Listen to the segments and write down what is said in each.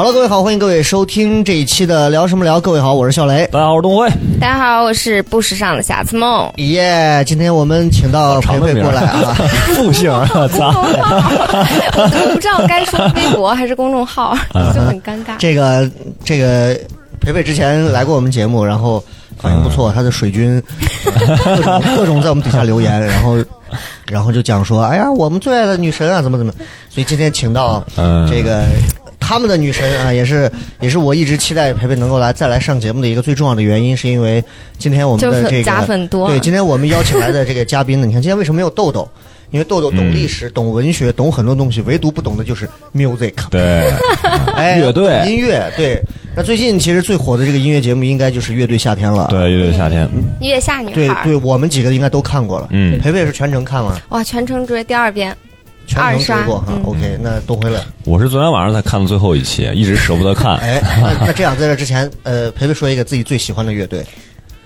好了，各位好，欢迎各位收听这一期的聊什么聊。各位好，我是笑雷。大家好，我是东辉。大家好，我是不时尚的瑕疵梦。耶、今天我们请到培培过来啊，复姓不知道该说微博还是公众号，就很尴尬。这个这个培培之前来过我们节目，然后反应不错，他的水军各种各种在我们底下留言，然后然后就讲说，哎呀，我们最爱的女神啊，怎么怎么，所以今天请到嗯这个。他们的女神啊，也是也是我一直期待培培能够来再来上节目的一个最重要的原因，是因为今天我们的这个加粉多对，今天我们邀请来的这个嘉宾呢，你看今天为什么没有豆豆？因为豆豆懂历史、懂文学、懂很多东西，唯独不懂的就是 music。对，哎，乐队音乐对。那最近其实最火的这个音乐节目应该就是《乐队夏天》了。对，乐队夏天，月下女孩，对对，我们几个应该都看过了。嗯培培是全程看了，哇，全程追第二遍，全程追二过哈。嗯 OK，那多回来。我是昨天晚上才看的最后一期，一直舍不得看。哎，那 那这样，在这之前，呃，培培说一个自己最喜欢的乐队。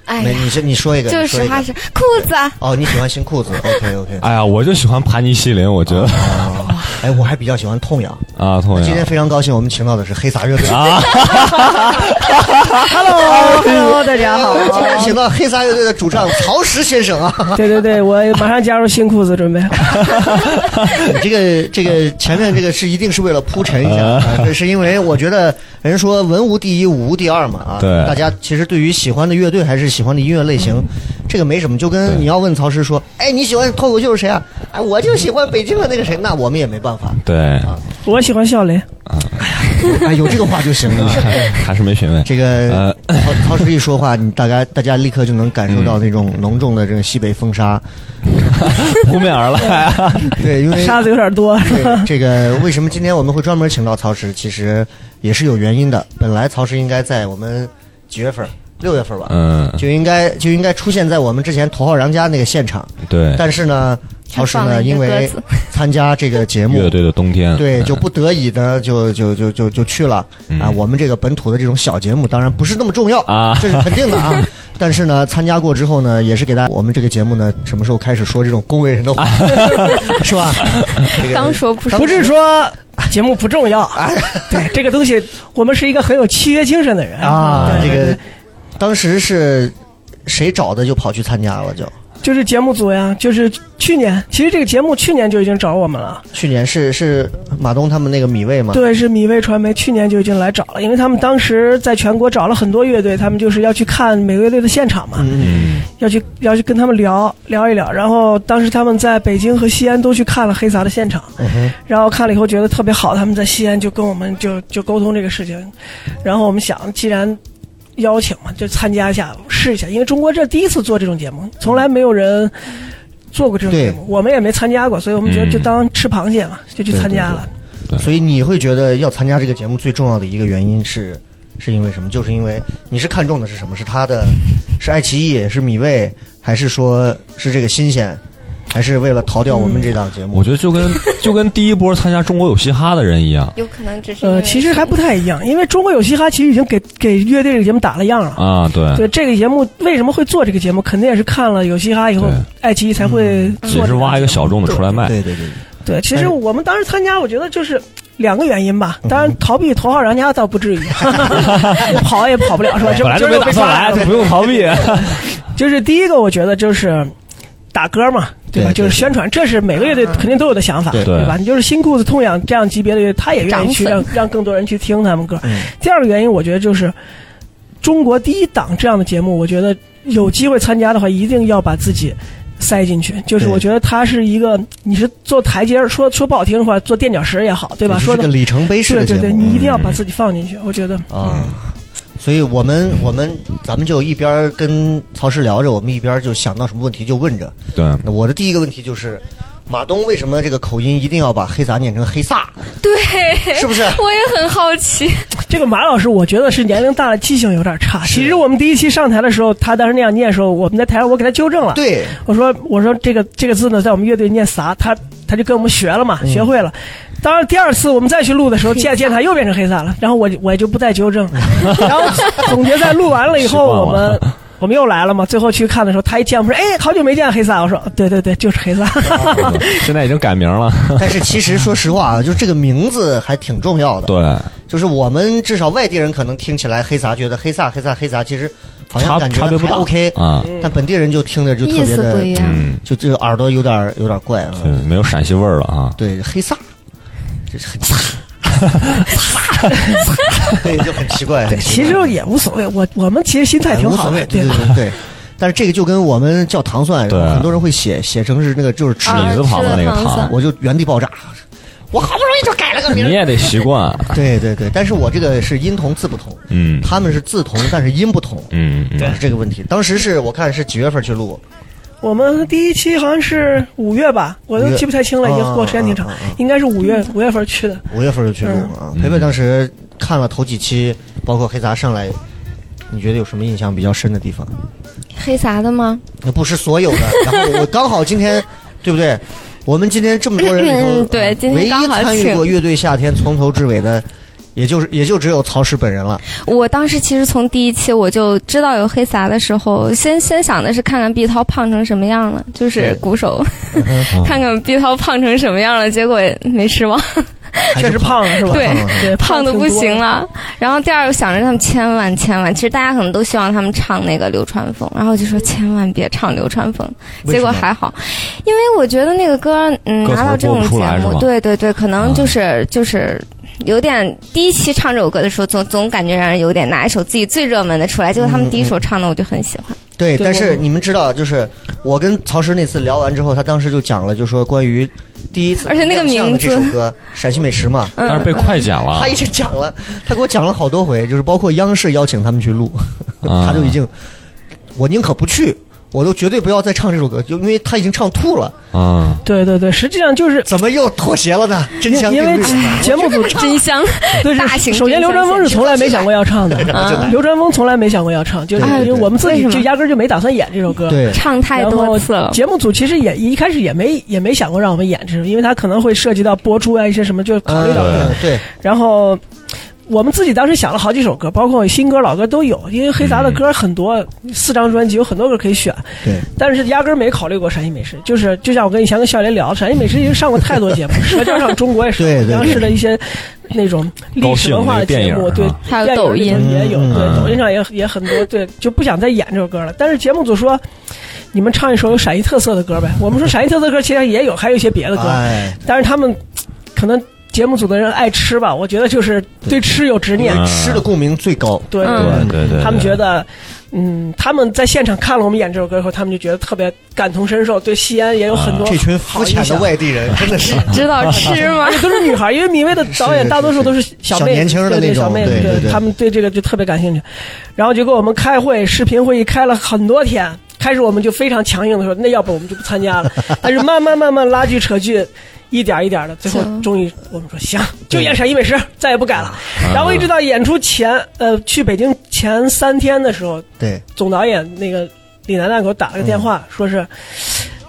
没，哎呀，你先你说一个，就你说一个是实话实裤子，哦，你喜欢新裤子？OK OK。哎呀，我就喜欢盘尼西林，我觉得哎，我还比较喜欢痛痒。啊，痛痒今天非常高兴，我们请到的是黑撒乐队。啊，Hello，Hello，大家好。今天请到黑撒乐队的主唱曹石先生啊。对对对，我马上加入新裤子，准备。这个这个前面这个是一定是为了铺陈一下，啊这是因为我觉得人说文无第一，武无第二嘛啊。对大家其实对于喜欢的乐队还是喜欢的音乐类型，这个没什么。就跟你要问曹石说，哎，你喜欢脱口秀是谁啊？哎，我就喜欢北京的那个谁，那我们也没办法。对，我喜欢笑雷，哎，有这个话就行了。还是没品味。这个呃曹曹石一说话，你大家大家立刻就能感受到那种浓重的这个西北风沙。扑面而来啊，对，因为沙子有点多。这个为什么今天我们会专门请到曹石？其实也是有原因的。本来曹石应该在我们几月份？六月份吧，嗯，就应该就应该出现在我们之前头号人家那个现场。对，但是呢，曹石呢，因为参加这个节目乐，队的冬天，对，就不得已的就就就就就去了。嗯。啊。我们这个本土的这种小节目，当然不是那么重要啊。这是肯定的啊。但是呢，参加过之后呢，也是给大家，我们这个节目呢，什么时候开始说这种恭维人的话，是吧？这个刚说不说不是说节目不重要 啊，对这个东西，我们是一个很有契约精神的人。啊，这个当时是谁找的就跑去参加了，就？就是节目组呀，就是去年，其实这个节目去年就已经找我们了。去年是是马东他们那个米味吗，对，是米味传媒去年就已经来找了，因为他们当时在全国找了很多乐队，他们就是要去看每个乐队的现场嘛，嗯，要去要去跟他们聊聊一聊。然后当时他们在北京和西安都去看了黑撒的现场，嗯，然后看了以后觉得特别好，他们在西安就跟我们就就沟通这个事情，然后我们想既然邀请嘛，就参加一下试一下，因为中国这第一次做这种节目，从来没有人做过这种节目，我们也没参加过，所以我们觉得嗯就当吃螃蟹嘛，就去参加了。所以你会觉得要参加这个节目最重要的一个原因是，是因为什么？就是因为你是看中的是什么？是他的，是爱奇艺，是米味，还是说是这个新鲜，还是为了逃掉我们这档节目？我觉得就跟 就跟第一波参加中国有嘻哈的人一样有可能只是呃，其实还不太一样，因为中国有嘻哈其实已经给给乐队这个节目打了样了。啊，对，对这个节目为什么会做这个节目，肯定也是看了有嘻哈以后，爱奇艺才会做这个节目。也是挖一个小众的出来卖。对对对，对，其实我们当时参加，我觉得就是两个原因吧。当然，逃避头号玩家倒不至于，跑也跑不了，是吧？这本来就没打算来，对不用逃避。就是第一个，我觉得就是打歌嘛，对吧？对对就是宣传，这是每个乐队肯定都有的想法，对对吧？你就是新裤子、痛痒这样级别的乐队，他也愿意去让让更多人去听他们歌。嗯第二个原因，我觉得就是中国第一档这样的节目，我觉得有机会参加的话，一定要把自己。塞进去，就是我觉得它是一个，你是做台阶儿，说说不好听的话，做垫脚石也好，对吧？说的里程碑式对对的节目。对，你一定要把自己放进去，我觉得。啊。所以我们我们咱们就一边儿跟曹石聊着，我们一边儿就想到什么问题就问着。对，那我的第一个问题就是，马东为什么这个口音一定要把黑撒念成黑撒，对，是不是？我也很好奇。这个马老师，我觉得是年龄大了，记性有点差。其实我们第一期上台的时候，他当时那样念的时候，我们在台上我给他纠正了。对，我说我说这个这个字呢，在我们乐队念撒，他他就跟我们学了嘛，嗯学会了。当然第二次我们再去录的时候，见见他又变成黑撒了，然后我我就不再纠正。然后总决赛录完了以后，我们。我们又来了嘛？最后去看的时候，他一见我说：“哎，好久没见黑撒。”我说：“对对对，就是黑撒。现在已经改名了。但是其实说实话啊，就这个名字还挺重要的。对，就是我们至少外地人可能听起来黑撒，觉得黑撒黑撒黑撒，其实好像差感觉还差别不大 OK 啊，但本地人就听着就特别的嗯，就这个耳朵有点有点怪了。对，没有陕西味儿了啊。对，黑撒，这是很 对，就很奇怪。”很奇怪其实也无所谓，我我们其实心态挺好的无所谓，，对吧对？对对。但是这个就跟我们叫糖蒜，对很多人会写写成是那个就是吃啊李字旁的那个糖我就原地爆炸。我好不容易就改了个名。你也得习惯。对对对，但是我这个是音同字不同，嗯他们是字同，但是音不同，嗯嗯，是这个问题。当时是我看是几月份去录，我们第一期好像是五月吧，我都记不太清了，已经过时间挺长啊啊啊啊，应该是五月五月份去的。五月份就去录啊。嗯培培当时看了头几期，包括黑杂上来，你觉得有什么印象比较深的地方？黑撒的吗？那不是所有的。然后我刚好今天，对不对？我们今天这么多人里头，嗯对今天唯一刚好参与过乐队夏天从头至尾的，也就是也就只有曹石本人了。我当时其实从第一期我就知道有黑撒的时候，先先想的是看看毕涛胖成什么样了，就是鼓手，嗯 看看毕涛胖成什么样了，结果没失望，确实胖了是吧？对胖了对，胖的不行了。然后第二个想着他们千万千万，其实大家可能都希望他们唱那个流川枫，然后就说千万别唱流川枫，结果还好，因为我觉得那个歌，嗯，拿到这种节目，对对对，可能就是、就是。有点第一期唱这首歌的时候，总总感觉让人有点拿一首自己最热门的出来，结果他们第一首唱的我就很喜欢。对，对但是你们知道，就是我跟曹石那次聊完之后，他当时就讲了，就说关于第一次而且那个名字 这首歌《陕西美食》嘛，嗯但是被快剪了他。一直讲了，他给我讲了好多回，就是包括央视邀请他们去录，啊 他就已经，我宁可不去，我都绝对不要再唱这首歌，就因为他已经唱吐了，啊，对对对，实际上就是怎么又妥协了呢？真香因为。节目组真香，对 大型首先刘传峰是从来没想过要唱的，啊刘传峰从来没想过要唱，就是因为我们自己就压根儿就没打算演这首歌。对，唱太多次了。节目组其实也一开始也没也没想过让我们演这首，因为他可能会涉及到播出啊一些什么，就考虑到这个。嗯对，然后我们自己当时想了好几首歌，包括新歌老歌都有，因为黑杂的歌很多，四张专辑有很多歌可以选。对，但是压根儿没考虑过陕西美食，就是就像我跟以前跟笑莲聊，陕西美食已经上过太多节目，《舌尖上中国》也是，央视的一些那种历史文化的节目，对还有抖音也有，嗯对，抖音上也也很多，对，就不想再演这首歌了。但是节目组说，你们唱一首有陕西特色的歌呗。我们说陕西特色歌其实也有，还有一些别的歌，哎，但是他们可能节目组的人爱吃吧，我觉得就是对吃有执念，嗯吃的共鸣最高。对嗯对对对，他们觉得，嗯，他们在现场看了我们演这首歌以后，他们就觉得特别感同身受，对西安也有很多这群肤浅的。外地人 真的是知道吃吗 都是女孩，因为米未的导演大多数都是小妹，小年轻的对对那种小妹，对对对他们对这个就特别感兴趣。然后就给我们开会，视频会议开了很多天。开始我们就非常强硬的说，那要不我们就不参加了。但是慢慢慢慢拉锯扯锯，一点一点的，最后终于我们说行，就演陕西美食，再也不改了。啊然后一直到演出前，呃，去北京前三天的时候，对，总导演那个李楠楠给我打了个电话，说是。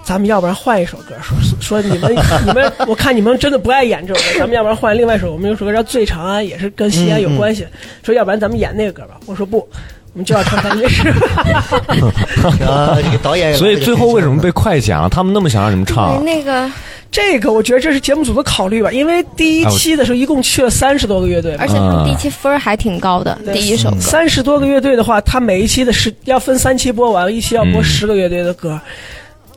咱们要不然换一首歌，说说你们 你们，我看你们真的不爱演这首歌，咱们要不然换另外一首，我们有首歌叫《醉长安》，也是跟西安有关系。说要不然咱们演那个歌吧，我说不，我们就要唱陕西美食。啊，这个导演所以最后为什么被快剪了？他们那么想让你们唱，那个，这个我觉得这是节目组的考虑吧，因为第一期的时候一共去了三十多个乐队而且他们第一期分儿还挺高的，第一首歌。三十多个乐队的话，他每一期的是要分三期播完，一期要播嗯十个乐队的歌，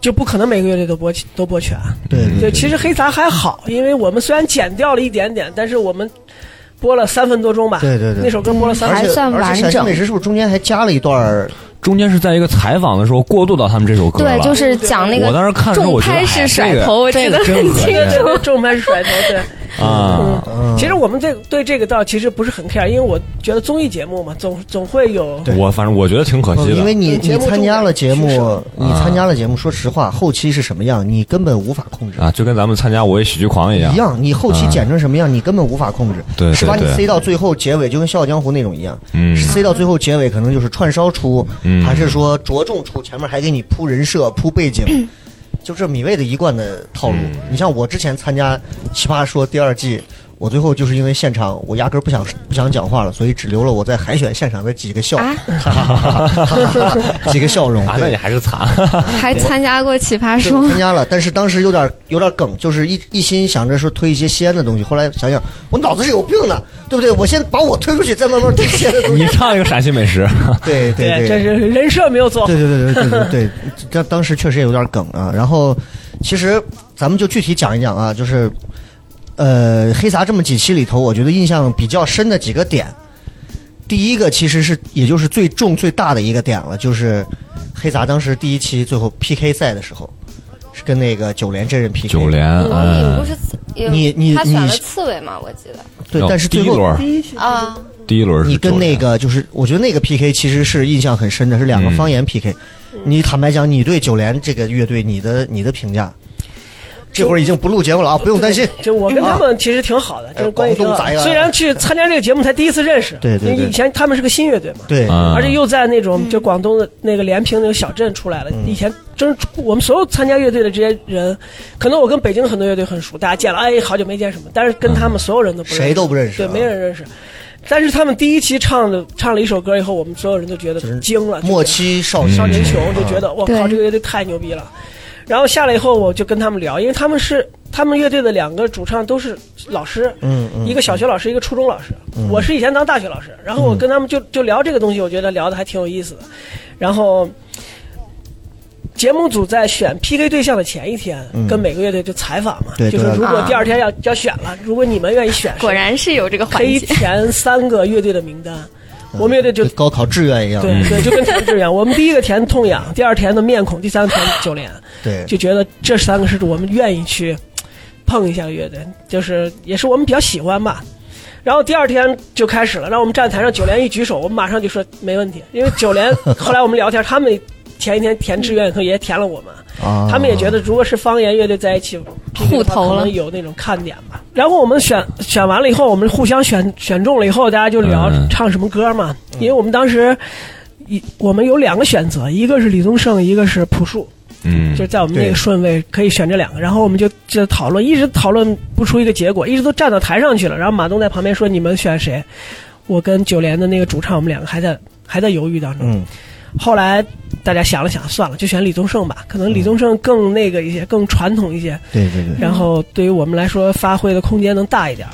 就不可能每个乐队都播都播全。对对，其实黑杂还好，因为我们虽然剪掉了一点点，但是我们播了三分多钟吧。对对对那首歌播了三分多钟还且完整美食是不是中间还加了一段？中间是在一个采访的时候过渡到他们这首歌了。对，就是讲那个我当时看的时候，重我觉得拍式哎这个甩头，我记得很这个真恶心清楚。重拍是甩头，对。啊，嗯。其实我们这对这个倒其实不是很 care，因为我觉得综艺节目嘛，总总会有我反正我觉得挺可惜的，因为你节目你参加了节目，你参加了节目，说实话，后期是什么样，你根本无法控制。啊，就跟咱们参加《我为喜剧狂》一样。一，样，你后期啊。剪成什么样，你根本无法控制。对对是把你塞到最后结尾，就跟《笑傲江湖》那种一样，嗯。塞到最后结尾可能就是串烧出，嗯。还是说着重出，前面还给你铺人设、铺背景，就这米未的一贯的套路。嗯你像我之前参加《奇葩说》第二季。我最后就是因为现场，我压根儿不想不想讲话了，所以只留了我在海选现场的几个笑，几个笑容。啊，那对你还是惨，还参加过奇葩对，说，参加了，但是当时有点有点梗，就是一一心想着说推一些西安的东西，后来想想我脑子是有病的，对不对？我先把我推出去，再慢慢推西安的东西。你唱一个陕西美食，对对对，这是人设没有做好对。对对对对对对，这当时确实也有点梗啊。然后，其实咱们就具体讲一讲啊，就是呃，黑撒这么几期里头，我觉得印象比较深的几个点。第一个其实是也就是最重最大的一个点了，就是黑撒当时第一期最后 PK 赛的时候，是跟那个九连真人 PK。九连，嗯，嗯不是有你你他选了刺猬嘛？我记得对，但是第一最后轮，啊，第一轮是你跟那个就是，我觉得那个 PK 其实是印象很深的，是两个嗯方言 PK。你坦白讲，你对九连这个乐队，你的你的评价，这会儿已经不录节目了啊，不用担心。就我跟他们其实挺好的，就是关系挺虽然去参加这个节目才第一次认识，对对对因为以前他们是个新乐队嘛，对，嗯而且又在那种就广东的那个连平那个小镇出来了。以前真我们所有参加乐队的这些人，可能我跟北京很多乐队很熟，大家见了哎好久没见什么，但是跟他们所有人都不认识，谁都不认识对，啊没人认识。但是他们第一期唱的唱了一首歌以后，我们所有人都觉得是惊了，就末觉得期少少年穷啊就觉得我靠，这个乐队太牛逼了。然后下来以后，我就跟他们聊，因为他们是他们乐队的两个主唱都是老师，嗯嗯，一个小学老师，一个初中老师。我是以前当大学老师，然后我跟他们就就聊这个东西，我觉得聊的还挺有意思的。然后节目组在选 PK 对象的前一天，跟每个乐队就采访嘛，就是如果啊第二天要要选了，如果你们愿意选，果然是有这个环可以节。填三个乐队的名单。我们乐队就跟高考志愿一样。对对，就跟填志愿，我们第一个填痛痒，第二填的面孔，第三个填九连，对就觉得这三个是我们愿意去碰一下乐队，就是也是我们比较喜欢吧。然后第二天就开始了，让我们站台上，九连一举手，我们马上就说没问题，因为九连 后来我们聊天，他们前一天填志愿的时候也填了我们，啊，他们也觉得如果是方言乐队在一起互投了可能有那种看点吧。然后我们选选完了以后，我们互相选选中了以后，大家就聊嗯唱什么歌嘛，因为我们当时一我们有两个选择，一个是李宗盛，一个是朴树。嗯就是在我们那个顺位可以选这两个，然后我们就就讨论，一直讨论不出一个结果，一直都站到台上去了。然后马东在旁边说：“你们选谁？”我跟九连的那个主唱，我们两个还在还在犹豫当中。嗯后来大家想了想，算了，就选李宗盛吧，可能李宗盛更那个一些，更传统一些，对对对，然后对于我们来说发挥的空间能大一点。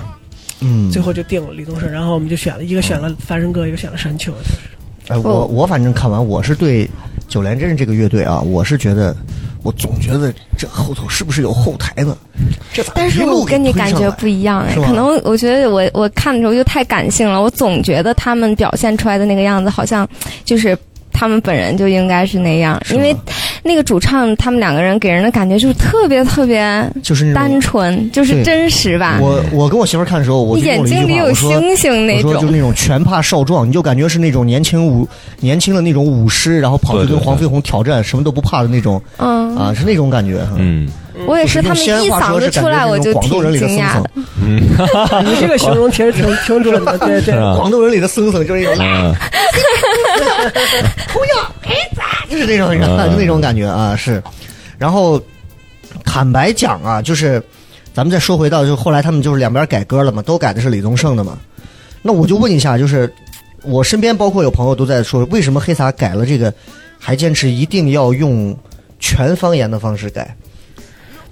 嗯，最后就定了李宗盛，然后我们就选了一个选了凡人歌，一个选了山丘，就是哎，我哦。我反正看完，我是对九连真人这个乐队啊，我是觉得，我总觉得这后头是不是有后台呢？这咋但是我跟你感觉不一样哎，可能我觉得我我看的时候就太感性了，我总觉得他们表现出来的那个样子，好像就是他们本人就应该是那样，因为那个主唱他们两个人给人的感觉就是特别特别就是单。纯，就是真实吧。我我跟我媳妇儿看的时候，我就眼用了一句话，睛里有我说星星那我说就种，那种全怕少壮，你就感觉是那种年轻武年轻的那种武师，然后跑去跟黄飞鸿挑战，什么都不怕的那种。嗯，啊，是那种感觉。嗯。我也是，他们一嗓子出来我就挺惊讶的僧。，嗯。你这个形容其实挺挺准的，对对。广东人里的僧僧就是那种 嗯 就是那种人，嗯就那种感觉啊，是。然后坦白讲啊，就是咱们再说回到，就后来他们就是两边改歌了嘛，都改的是李宗盛的嘛。那我就问一下，就是我身边包括有朋友都在说，为什么黑撒改了这个，还坚持一定要用全方言的方式改？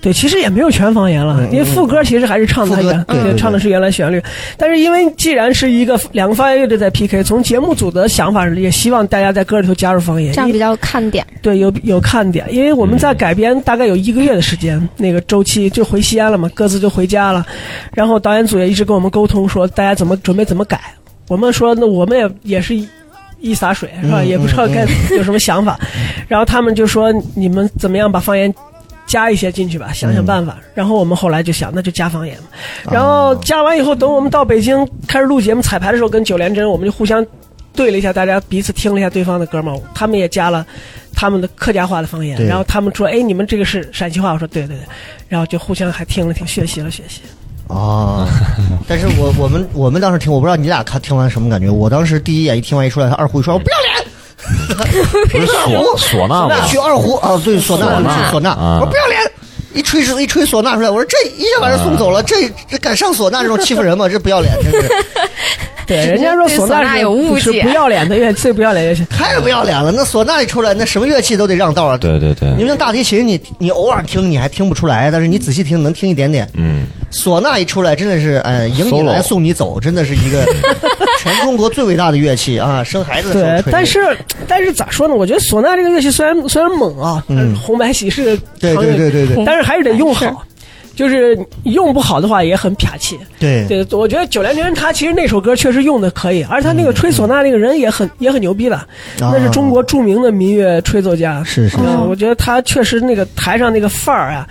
对，其实也没有全方言了，嗯因为副歌其实还是唱的原，唱的是原来旋律。但是因为既然是一个两个方言乐队在 PK，从节目组的想法是，也希望大家在歌里头加入方言，这样比较看点。对有有看点。因为我们在改编大概有一个月的时间，那个周期就回西安了嘛，各自就回家了。然后导演组也一直跟我们沟通说，大家怎么准备怎么改。我们说那我们也也是一一洒水是吧？嗯也不知道该有什么想法。然后他们就说你们怎么样把方言。加一些进去吧，想想办法。然后我们后来就想，那就加方言嘛。然后加完以后，等我们到北京开始录节目彩排的时候，跟九连真我们就互相对了一下，大家彼此听了一下对方的歌嘛，他们也加了他们的客家话的方言。然后他们说：“哎，你们这个是陕西话。”我说：“对对对。”然后就互相还听了听，学习了学习。哦，但是我我们我们当时听，我不知道你俩看听完什么感觉。我当时第一眼一听完一出来，他二胡一说，我不要脸，不是 唢 唢呐吗？去二胡啊，对，唢呐，唢呐我说不要脸。一吹是一吹唢呐出来，我说这一下把人送走了，这这敢上唢呐这种欺负人吗？这不要脸，真是 对，人家说对唢唢呐是有误解不要脸的乐器，最不要脸的乐器。太不要脸了。那唢呐一出来，那什么乐器都得让道啊。对对对，你像大提琴，你你偶尔听你还听不出来，但是你仔细听能听一点点。嗯，唢呐一出来，真的是哎迎你来送你走，真的是一个 全中国最伟大的乐器啊！生孩子的时候但是但是咋说呢？我觉得唢呐这个乐器虽然虽然猛啊，嗯红白喜事对对对对对但是还是得用好。就是用不好的话也很撇气。对对，我觉得九连真他其实那首歌确实用的可以，而他那个吹唢呐那个人也很也很牛逼的，那是中国著名的民乐吹奏家。啊是是我觉得他确实那个台上那个范儿啊，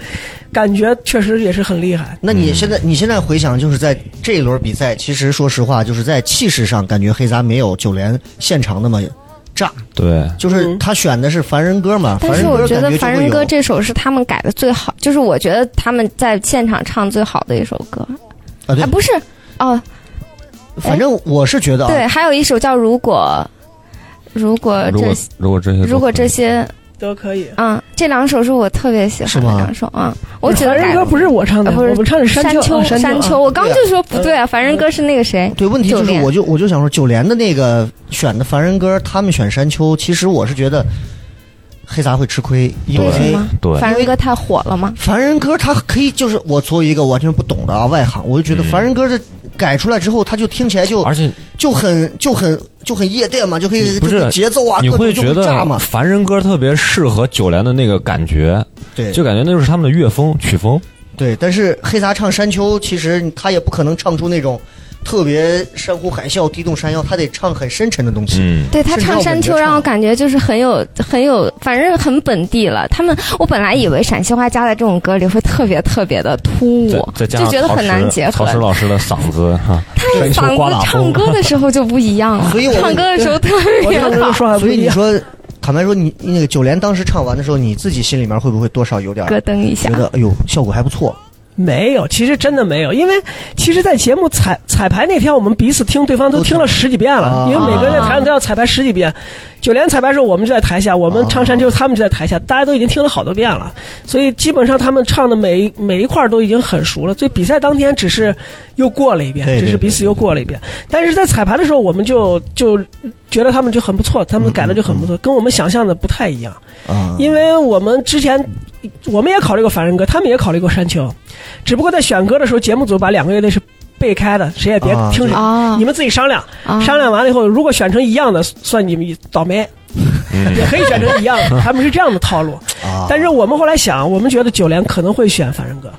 感觉确实也是很厉害。那你现在你现在回想，就是在这一轮比赛，其实说实话，就是在气势上，感觉黑杂没有九连现场那么炸。对，就是他选的是凡人歌嘛，凡但是我觉得《凡人歌》这首是他们改的最好，就是我觉得他们在现场唱最好的一首歌。啊，对啊，，不是哦，反正我是觉得啊，对，还有一首叫《如果》，如果如果这如果这些如果这些都可以。嗯，这两首是我特别喜欢的两首啊，我觉得凡人歌不是我唱的，啊不是我们唱的是。山丘啊山山丘，啊我刚就说不对啊，凡人歌是那个谁？对，问题就是，我就我就想说，九连的那个选的凡人歌，他们选山丘，其实我是觉得黑杂会吃亏，因为？对凡人歌太火了吗？凡人歌它可以，就是我作为一个完全不懂的啊外行，我就觉得嗯凡人歌的改出来之后，它就听起来就而且就很就很就很夜店嘛，就可以不是节奏啊，你会觉得凡人歌特别适合九连的那个感觉，对就感觉那就是他们的乐风曲风。对。但是黑撒唱山丘，其实他也不可能唱出那种特别山呼海啸、地动山摇，他得唱很深沉的东西。嗯，对他唱山丘，让我感觉就是很有很有，反正很本地了。他们我本来以为陕西话加在这种歌里会特别特别的突兀，就觉得很难结合曹。石老师的嗓子哈，山丘嗓子唱歌的时候就不一样了，所以我唱歌的时候特别好。所以你说，坦白说，你那个九连当时唱完的时候，你自己心里面会不会多少有点咯噔一下觉。得，哎呦，效果还不错？没有，其实真的没有，因为其实，在节目彩彩排那天，我们彼此听对方都听了十几遍了，啊因为每个人在台上都要彩排十几遍。九连彩排的时候，我们就在台下，我们唱山丘，他们就在台下，大家都已经听了好多遍了，所以基本上他们唱的每一每一块儿都已经很熟了。所以比赛当天只是又过了一遍，只是彼此又过了一遍。但是在彩排的时候，我们就就觉得他们就很不错，他们改的就很不错，跟我们想象的不太一样。啊，因为我们之前我们也考虑过凡人歌，他们也考虑过山丘，只不过在选歌的时候，节目组把两个乐队是背开的，谁也别啊听谁，啊你们自己商量。啊商量完了以后，如果选成一样的，算你们倒霉。也可以选成一样的，他们是这样的套路。啊但是我们后来想，我们觉得九连可能会选凡人歌，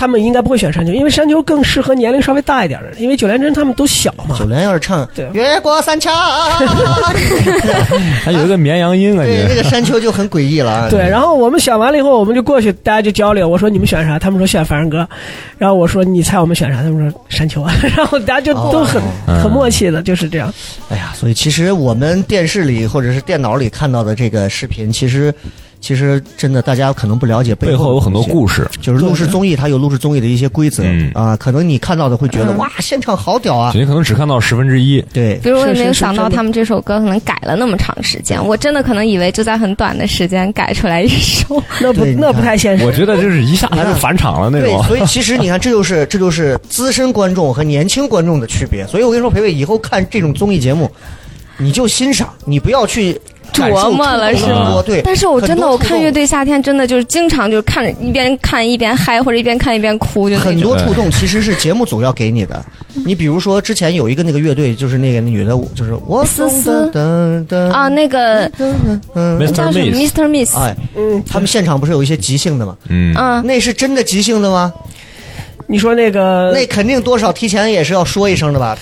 他们应该不会选山丘，因为山丘更适合年龄稍微大一点的，因为九连真他们都小嘛。九连要是唱对越过山丘，还有一个绵羊音感对，那。个山丘就很诡异了啊。对，然后我们选完了以后，我们就过去，大家就交流。我说你们选啥？他们说选凡人歌。然后我说你猜我们选啥？他们说山丘。然后大家就都很、哦很默契的，就是这样。哎呀，所以其实我们电视里或者是电脑里看到的这个视频，其实其实真的大家可能不了解背后有很多。故事，就是录制综艺，它有录制综艺的一些规则、嗯啊，可能你看到的会觉得、哇，现场好屌啊！你可能只看到十分之一。对比，如我也没有想到他们这首歌可能改了那么长时间，我真的可能以为就在很短的时间改出来一首。那不那不太现实。我觉得就是一下他就返场了那种对，。所以其实你看，这就是这就是资深观众和年轻观众的区别。所以我跟你说，培培以后看这种综艺节目，你就欣赏，你不要去琢磨了是吗对，但是我真的，我看乐乐队夏天真的就是经常就是看着一边看一边嗨，或者一边看一边哭，就很。多触动其实是节目组要给你的。你比如说，之前有一个那个乐队，就是那个女的，就是我思思啊，那个嗯，Mr. 叫什么 Miss，Mr. Miss，哎，嗯，他们现场不是有一些即兴的吗？嗯，啊，那是真的即兴的吗？你说那个那肯定多少提前也是要说一声的吧？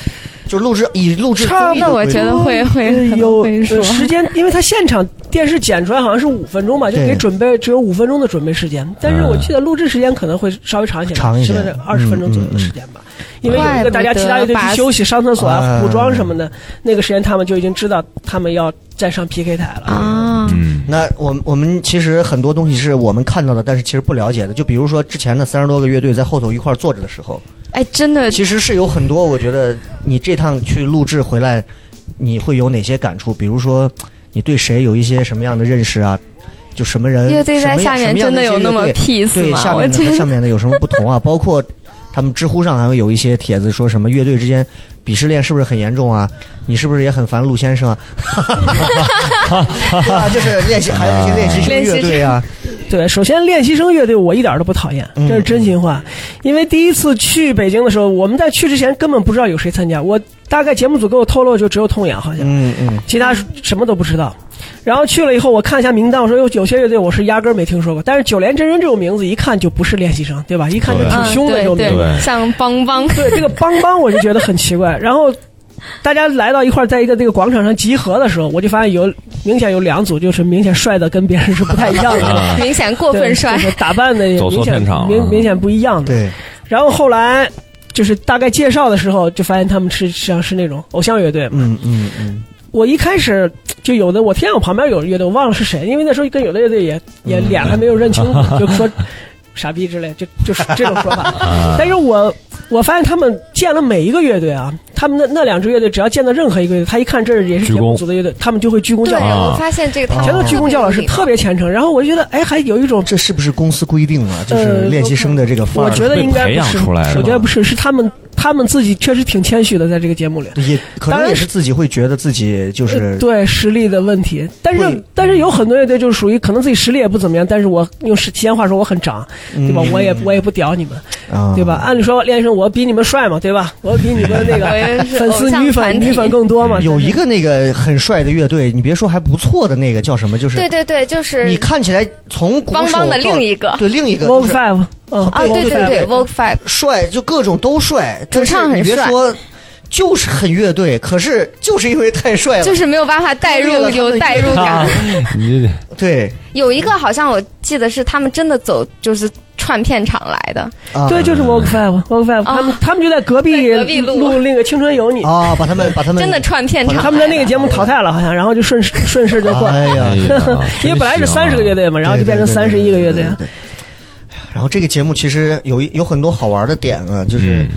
就录制以录制差不综艺的规律那我觉得会会有时间，因为他现场电视剪出来好像是五分钟吧，就对给准备只有五分钟的准备时间。但是我记得录制时间可能会稍微长一些吧，长一些。二十分钟左右的时间吧？因为有一个大家其他乐队去休息、上厕所啊、补妆什么的，那个时间他们就已经知道他们要再上 PK 台了。啊，嗯，那我们我们其实很多东西是我们看到的，但是其实不了解的。就比如说之前的三十多个乐队在后头一块儿坐着的时候，哎，真的其实是有很多，我觉得你这趟去录制回来，你会有哪些感触？比如说，你对谁有一些什么样的认识啊？就什么人？乐队在什么样下面真的有那么什么样的一些乐 peace 队对，吗？下面的和上面的有什么不同啊？包括他们知乎上还会有一些帖子说什么乐队之间鄙视链是不是很严重啊？你是不是也很烦陆先生啊？对啊，就是练习，还有一些练习生乐队啊，对，首先练习生乐队我一点都不讨厌，嗯这是真心话。因为第一次去北京的时候，我们在去之前根本不知道有谁参加，我大概节目组给我透露就只有痛痒好像，嗯嗯，其他什么都不知道。然后去了以后，我看一下名单，我说有有些乐队我是压根儿没听说过，但是九连真人这种名字一看就不是练习生，对吧？一看就挺凶的这种名字。对像邦邦，对 这个邦邦，我就觉得很奇怪。然后大家来到一块儿，在一个这个广场上集合的时候，我就发现有明显有两组，就是明显帅的跟别人是不太一样的，啊 明显过分帅就。是打扮的也明显明明显不一样的。对，然后后来就是大概介绍的时候，就发现他们是像是那种偶像乐队嘛。嗯嗯嗯，我一开始就有的，我听见我旁边有乐队，我忘了是谁，因为那时候跟有的乐队也也脸还没有认清楚，就说傻逼之类，就就是这种说法。啊但是我我发现他们见了每一个乐队啊，他们那那两支乐队，只要见到任何一个乐队，他一看这也是节目组的乐队，他们就会鞠躬对，叫老啊我发现这个他们全都鞠躬叫老师，特别虔诚。然后我就觉得，哎，还有一种这是不是公司规定啊？就是呃练习生的这个范儿，我觉得应该被培养不是，出来的我觉得不是，是他们他们自己确实挺谦虚的，在这个节目里。也可能也是自己会觉得自己就是呃对实力的问题，但是但是有很多乐队就是属于可能自己实力也不怎么样，但是我用西安话说我很长，对吧？嗯我也我也不屌你们，啊，对吧？？按理说练习生我比你们帅嘛，对吧？我比你们那个 粉丝女粉女粉更多嘛。有一个那个很帅的乐队，你别说还不错的那个叫什么，就是对对对，就是你看起来从鼓手邦邦的另一个对另一个 Vogue Five，嗯啊，对对对 Vogue Five，Vogue Five，帅，就各种都帅，主唱很帅说。就是很乐队，可是就是因为太帅了，就是没有办法代入 有代入啊 感。你对有一个好像我记得是他们真的走就是串片场来的，啊，对，就是 Vogue Five，Vogue Five，他们他们就在隔壁隔壁录录那个《青春有你》，啊，把他们把他们 真的串片场。他们在那个节目淘汰了，好像，然后就顺势顺势就换。因为本来是三十个乐队嘛，然后就变成三十一个乐队然后这个节目其实有一有很多好玩的点啊，就是嗯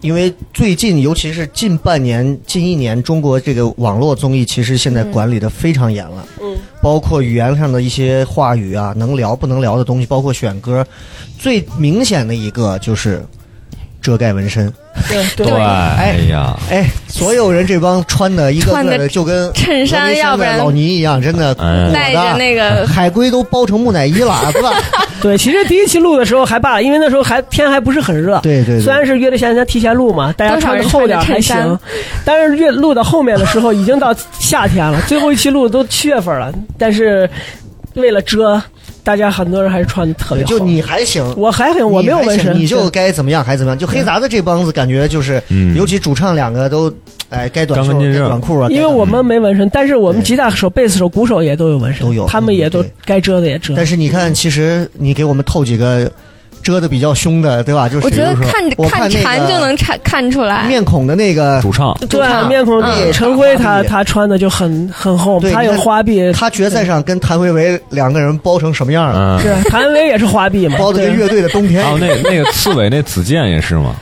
因为最近，尤其是近半年、近一年，中国这个网络综艺其实现在管理的非常严了，嗯，包括语言上的一些话语啊，能聊不能聊的东西，包括选歌，最明显的一个就是遮盖纹身。对 对，哎呀，哎，所有人这帮穿的一个个的就跟衬衫要不然的老倪一样，真的带着的那个海龟都包成木乃伊了，是吧？对，其实第一期录的时候还罢了，因为那时候还天还不是很热。对对对虽然是约的现在提前录嘛，大家穿的厚点还行但是越录到后面的时候已经到夏天了，最后一期录都七月份了，但是为了遮，大家很多人还是穿的特别好。就你还行，我还行，我没有纹身，你就该怎么样还怎么样。就黑杂的这帮子，感觉就是，嗯。尤其主唱两个都，哎，该短袖该干干净净。短裤啊，因为我们没纹身，但是我们吉他手、贝斯手、鼓手也都有纹身，都有他们也都该遮的也遮。但是你看，其实你给我们透几个遮的比较凶的，对吧？就是我觉得看我看那个馋就能看看出来。面孔的那个，主唱。对啊面孔嗯。陈辉他他穿的就很很厚，他有花臂，他决赛上跟谭维维两个人包成什么样了？嗯，是谭维也是花臂嘛，包的跟乐队的冬天还有那那个刺猬那子健也是嘛，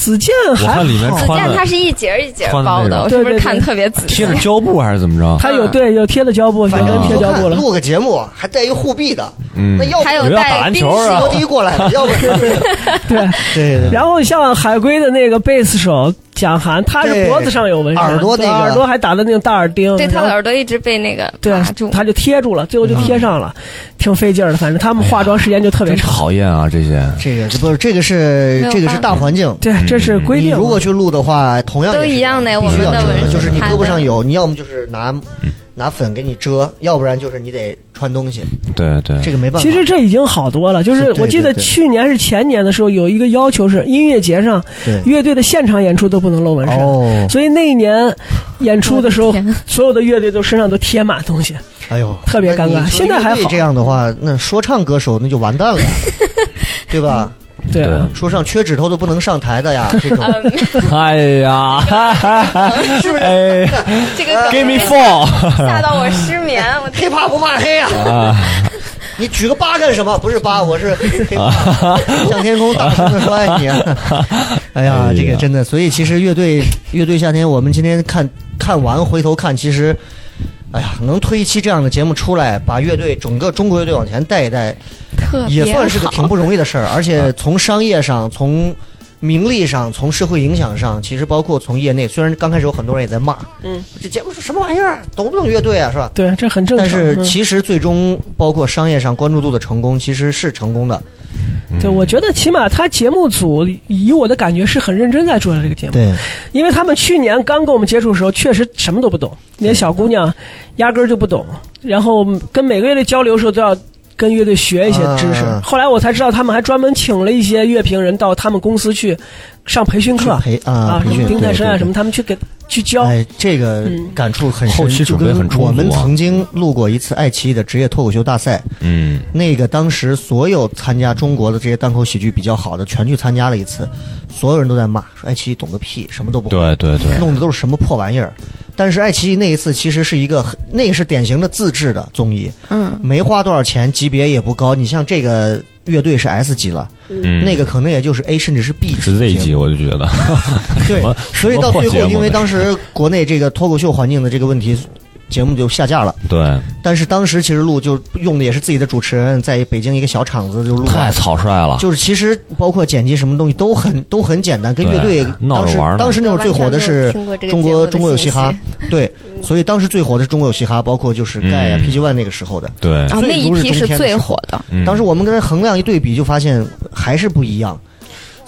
子健我还看里面好子健穿的它是一节一节包的，我是不是看特别仔细贴？着胶布还是怎么着？他有嗯对有贴了胶布，反正贴胶布了。录个节目还带一个护臂的，嗯那，要不还有有要打带冰篮球啊过来的，要不 对对对。然后像海龟的那个贝斯手蒋涵，他是脖子上有纹身，耳朵那个耳朵还打的那个大耳钉，对，他的耳朵一直被那个对。他就贴住了，最后就贴上了，挺费劲儿的。反正他们化妆时间就特别真长。讨厌啊这些。这个这不是这个是这个是大环境，对，这是规定。你如果去录的话，同样都一样的必须我们就是你胳膊上有，你要么就是拿拿粉给你遮，要不然就是你得穿东西，对对，这个没办法。其实这已经好多了，就是我记得去年是前年的时候，有一个要求是音乐节上乐队的现场演出都不能露纹身。哦，所以那一年演出的时候所有的乐队都身上都贴满东西。哎呦，特别尴尬现在还好这样的话，那说唱歌手那就完蛋了呀，对吧？对啊，说上缺指头都不能上台的呀，这种。哎呀，是不是？这个，Give me four 吓到我失眠，我黑怕不怕黑呀、啊，你举个八干什么？不是八，我是黑。怕。向天空大声的说爱你、哎呀这个真的，所以其实乐队乐队夏天，我们今天看看完回头看，其实。哎呀，能推一期这样的节目出来，把乐队整个中国乐队往前带一带，也算是个挺不容易的事儿。而且从商业上、从名利上、从社会影响上，其实包括从业内，虽然刚开始有很多人也在骂，嗯，这节目是什么玩意儿，懂不懂乐队啊，是吧？对，这很正常。但是嗯其实最终包括商业上关注度的成功，其实是成功的。对，我觉得起码他节目组以我的感觉是很认真在做这个节目，对，因为他们去年刚跟我们接触的时候，确实什么都不懂，那些小姑娘压根儿就不懂，然后跟每个月的交流的时候都要。跟乐队学一些知识，啊。后来我才知道他们还专门请了一些乐评人到他们公司去上培训课培啊什么丁太升啊什么，他们去给去教。哎，这个嗯感触很深，后期就跟准备很充足啊我们曾经录过一次爱奇艺的职业脱口秀大赛，嗯，那个当时所有参加中国的这些单口喜剧比较好的，全去参加了一次，所有人都在骂说爱奇艺懂个屁，什么都不会。对对对，弄的都是什么破玩意儿。但是爱奇艺那一次其实是一个，那个是典型的自制的综艺，嗯，没花多少钱，级别也不高。你像这个乐队是 S 级了，嗯，那个可能也就是 A 甚至是 B 是 Z 级，我就觉得，对，所以到最后，因为当时国内这个脱口秀环境的这个问题，节目就下架了。对，但是当时其实录就用的也是自己的主持人，在北京一个小场子就录太。草率了，就是其实包括剪辑什么东西都很都很简单，跟乐队闹当时着玩呢。当时那会儿最火的是中国中国有嘻哈，对，所以当时最火的是中国有嘻哈，包括就是盖呀、嗯 PG One 那个时候的。对，啊那一批是最火的，嗯。当时我们跟他衡量一对比，就发现还是不一样。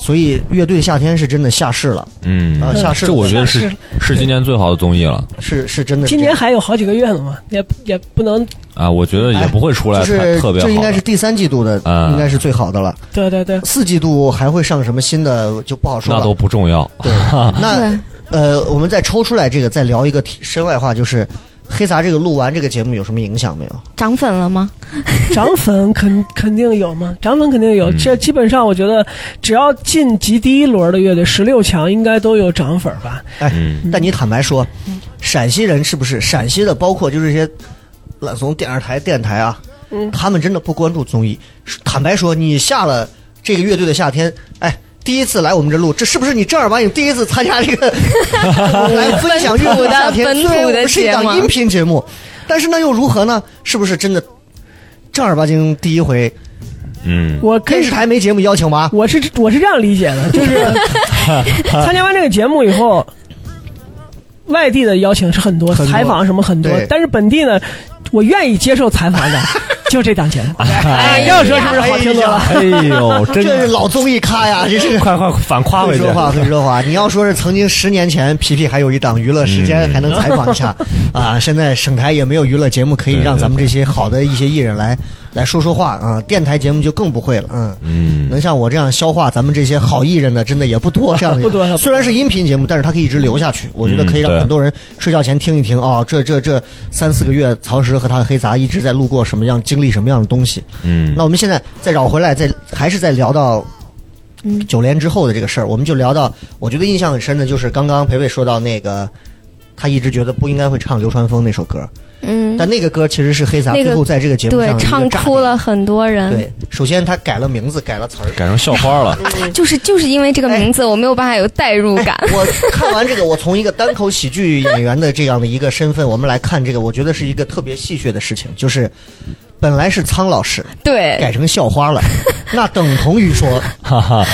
所以乐队夏天是真的下市了，嗯。啊下市这我觉得是是今年最好的综艺了。是是真的是今。年还有好几个月呢嘛，也也不能，啊！我觉得也不会出来就是特别好的，这应该是第三季度的，啊应该是最好的了。对对对，四季度还会上什么新的就不好说了。那都不重要，对，那呃，我们再抽出来这个，再聊一个题身外话，就是黑撒这个录完这个节目有什么影响没有？涨粉了吗？涨粉肯肯定有嘛，涨粉肯定有。嗯这基本上我觉得，只要晋级第一轮的乐队，十六强应该都有涨粉吧。哎，嗯但你坦白说，陕西人是不是陕西的？包括就是一些懒怂电视台、电台啊，嗯他们真的不关注综艺。坦白说，你下了这个乐队的夏天，哎。第一次来我们这录，这是不是你正儿八经第一次参加这个 来分享乐队夏天？本土的虽然我们是一档音频节目，但是那又如何呢？是不是真的正儿八经第一回？嗯，我电视台没节目邀请吗？我是我是这样理解的，就是 参加完这个节目以后，外地的邀请是很多，很多采访什么很多，但是本地呢，我愿意接受采访的，就这档节目。哎，要说是不是好听多了？哎呦，真这是老综艺咖呀，这是。快快反夸回去会说，话，会说话。你要说是曾经十年前，皮皮还有一档娱乐时间，嗯还能采访一下啊。现在省台也没有娱乐节目可以让咱们这些好的一些艺人来来说说话啊。电台节目就更不会了，嗯。嗯，能像我这样消化咱们这些好艺人的，真的也不多。这样的不多虽然是音频节目，但是它可以一直留下去。我觉得可以让很多人睡觉前听一听。啊，这这这三四个月，曹石和他的黑杂一直在路过什么样，经历什么样的东西。嗯，那我们现在再绕回来，再还是在聊到九连之后的这个事儿，我们就聊到，我觉得印象很深的就是刚刚培培说到那个，他一直觉得不应该会唱流川枫那首歌，嗯，但那个歌其实是黑撒那个最后在这个节目上，唱。哭了很多人。对，首先他改了名字，改了词儿。改成校花了，就是就是因为这个名字，我没有办法有代入感。哎我看完这个，我从一个单口喜剧演员的这样的一个身份，我们来看这个，我觉得是一个特别戏谑的事情，就是本来是苍老师对，改成校花了，那等同于说，哈哈，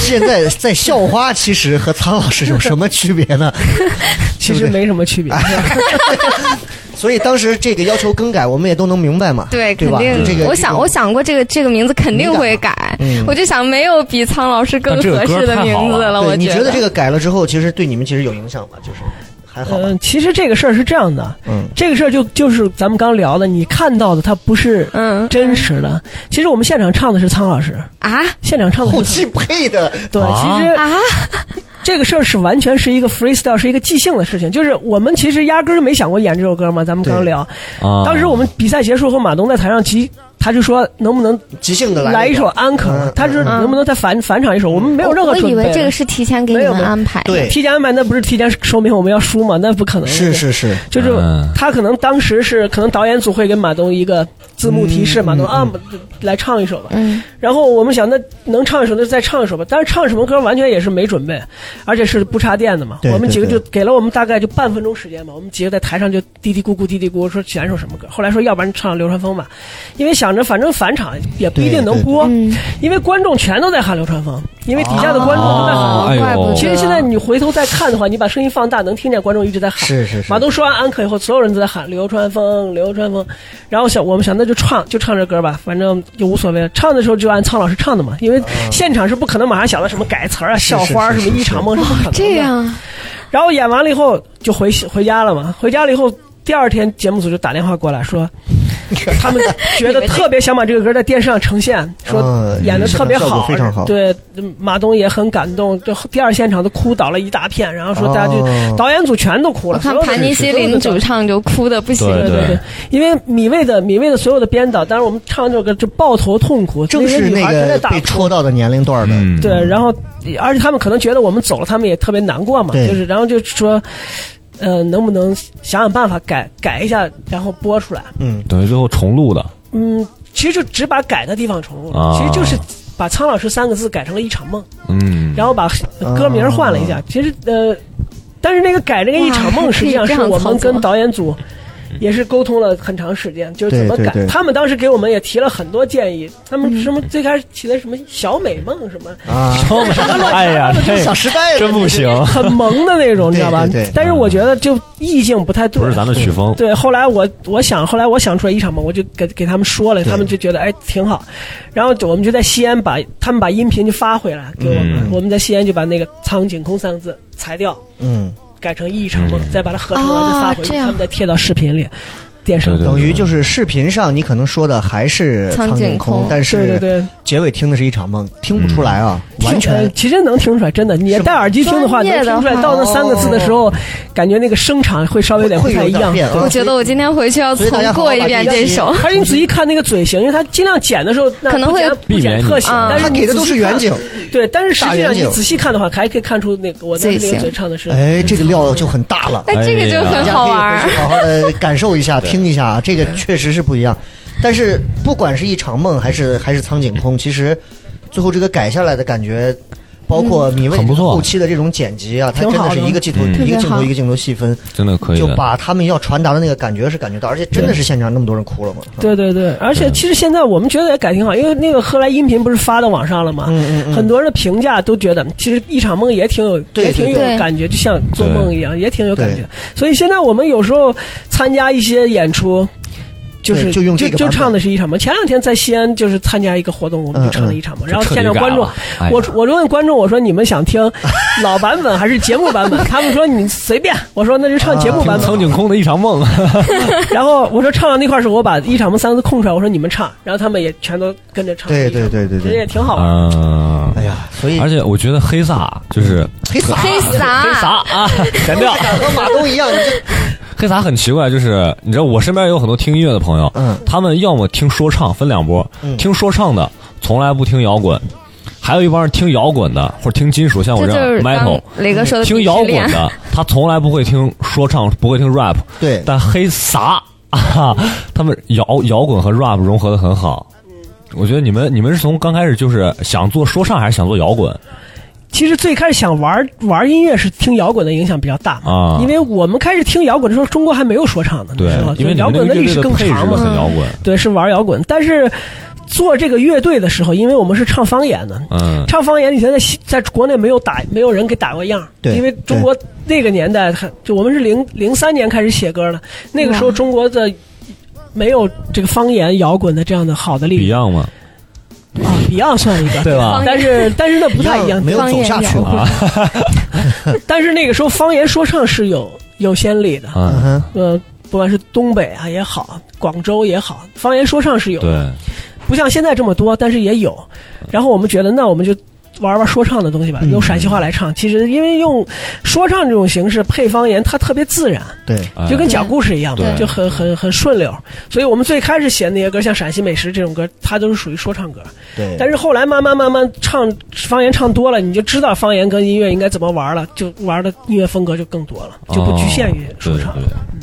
现在在校花其实和苍老师有什么区别呢？其实没什么区别。所以当时这个要求更改，我们也都能明白嘛，对，对吧？肯定。这个我想，我想过这个这个名字肯定会改，嗯我就想没有比苍老师更合适的名字了。我觉得得这个改了之后，其实对你们其实有影响吗？就是还好吧。嗯，其实这个事儿是这样的，嗯，这个事儿就就是咱们刚聊的，你看到的它不是嗯真实的。其实我们现场唱的是苍老师，啊？现场唱的是后期配的，对，啊其实啊，这个事儿是完全是一个 freestyle，是一个即兴的事情。就是我们其实压根儿没想过演这首歌嘛，咱们刚聊。啊，当时我们比赛结束后，马东在台上即，他就说能不能即兴的来一首安可嗯？他说嗯能不能再返返场一首？我们没有任何我准备的。以为这个是提前给你们安排。对，提前安排，那不是提前说明我们要输吗？那不可能。是，是是，就是嗯他可能当时是可能导演组会给马东一个字幕提示，嗯马东啊嗯来唱一首吧。嗯，然后我们想，那能唱一首，那就再唱一首吧。但是唱什么歌完全也是没准备，而且是不插电的嘛。我们几个就给了我们大概就半分钟时间吧。我们几个在台上就嘀嘀咕咕嘀嘀咕咕说选首什么歌。后来说要不然唱流川枫吧，因为想着反正返场也不一定能播，嗯因为观众全都在喊流川枫，因为底下的观众都在喊。其实现在你回头再看的话，你把声音放大，能听见观众一直在喊。是是是马东说完安可以后，所有人都在喊流川枫，流川枫。然后想我们想那就唱就唱这歌吧，反正就无所谓了。唱的时候就按苍老师唱的嘛，因为现场是不可能马上想到什么改词儿啊、校花什么一场梦是不可能的。这。样然后演完了以后就回回家了嘛，回家了以后。第二天节目组就打电话过来说，他们觉得特别想把这个歌在电视上呈现，说嗯演的特别好，非常好。对，马东也很感动，就第二现场都哭倒了一大片，然后说大家就、哦。导演组全都哭了。我看所有的盘尼西林主唱就哭的不行。对对对对，因为米未的米未的所有的编导，当然我们唱这首歌就抱头痛哭，正是那个被戳到的年龄段的，嗯，对，然后而且他们可能觉得我们走了，他们也特别难过嘛，就是然后就说，呃，能不能想想办法改改一下，然后播出来？嗯，等于最后重录的嗯，其实就只把改的地方重录了，啊其实就是把苍老师三个字改成了一场梦，嗯，然后把歌名换了一下。其实呃，但是那个改这个一场梦，实际上是我们跟导演组。也是沟通了很长时间，就是怎么改。对对对。他们当时给我们也提了很多建议。他们什么最开始起的什么小美梦什么，啊，哎呀，这小时代真不行，很萌的那种，你知道吧？但是我觉得就意境不太对。不是咱的曲风，对，后来我我想，后来我想出来一场梦，我就给给他们说了，他们就觉得哎挺好，然后我们就在西安把他们把音频就发回来给我们，嗯。我们在西安就把那个“苍井空”三个字裁掉，嗯，改成一场梦，嗯再把它合成完再发回去，哦这样。他们再贴到视频里，电视等于就是视频上你可能说的还是苍井井空但是结尾听的是一场梦，听不出来啊，完呃全其实能听出来，真的，你戴耳机听的话，能听出来。到那三个字的时候，感觉那个声场会稍微有点不太一样。我觉得我今天回去要重过一遍这首。而且你仔细看那个嘴型，因为他尽量剪的时候，可能会不剪特写，但是你他给的都是远景，对，但是实际上你仔细看的话，还可以看出那个我的那个嘴型嘴唱的是，哎，这个料就很大了。哎，这个就很好玩儿。好好的感受一下，听一下啊，这个确实是不一样。但是不管是一场梦还是还是苍井空，其实最后这个改下来的感觉，包括米未很不错后期的这种剪辑啊，它真的是一个镜头嗯一个镜头一个镜头细分，真的可以。就把他们要传达的那个感觉是感觉到，而且真的是现场那么多人哭了嘛。对对对，而且其实现在我们觉得也改挺好，因为那个后来音频不是发到网上了吗？嗯嗯嗯，很多人的评价都觉得，其实一场梦也挺有，对也挺有感觉，就像做梦一样，也挺有感觉。所以现在我们有时候参加一些演出。就是就用这个版本就唱的是一场梦。前两天在西安就是参加一个活动，我们就唱了一场梦，然后现场观众我我就问观众，我说你们想听 老版本还是节目版本？他们说你随便。我说那就唱节目版本。苍井空的一场梦，然后我说唱到那块儿时候，我把一场梦三个字空出来，我说你们唱，然后他们也全都跟着唱。对对对对其实也，挺好玩。嗯，哎呀，所以而且我觉得黑撒就是黑撒黑撒，黑撒啊，剪掉。和马东一样，你这黑撒很奇怪，就是你知道，我身边有很多听音乐的朋友，嗯他们要么听说唱，分两波，嗯听说唱的从来不听摇滚，还有一帮人听摇滚的或者听金属，像我这样 metal，雷哥说的听摇滚的，他从来不会听说唱，不会听 rap，对但黑撒啊，他们摇摇滚和 rap 融合的很好。我觉得你们你们是从刚开始就是想做说唱，还是想做摇滚其实最开始想玩玩音乐是听摇滚的影响比较大嘛，啊？因为我们开始听摇滚的时候，中国还没有说唱呢，对那时候，因为摇滚历史更长嘛，很摇滚，对，是玩摇滚。但是做这个乐队的时候，因为我们是唱方言的，嗯，唱方言以前在在国内没有打，没有人给打过样儿。对因为中国那个年代，还就我们是零零三年开始写歌的，那个时候中国的没有这个方言摇滚的这样的好的例子 Beyond 嘛，啊，Beyond 算一个，对吧？但是但是那不太一样，没有走下去方言摇嘛。但是那个时候方言说唱是有有先例的。嗯呃，不管是东北啊也好，广州也好，方言说唱是有不像现在这么多，但是也有。然后我们觉得，那我们就玩玩说唱的东西吧，嗯用陕西话来唱。其实因为用说唱这种形式配方言，它特别自然，对，哎就跟讲故事一样就很很很顺溜。所以我们最开始写的那些歌，像陕西美食这种歌，它都是属于说唱歌。对，但是后来慢慢慢慢唱方言唱多了，你就知道方言跟音乐应该怎么玩了，就玩的音乐风格就更多了，就不局限于说唱。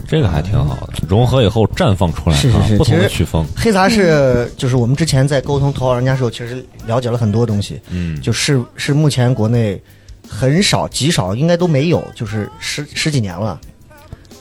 这个还挺好的，融合以后绽放出来是是是，啊不同的曲风，黑杂是就是我们之前在沟通投稿人家的时候，其实了解了很多东西，嗯，就是是目前国内很少极少，应该都没有，就是十十几年了，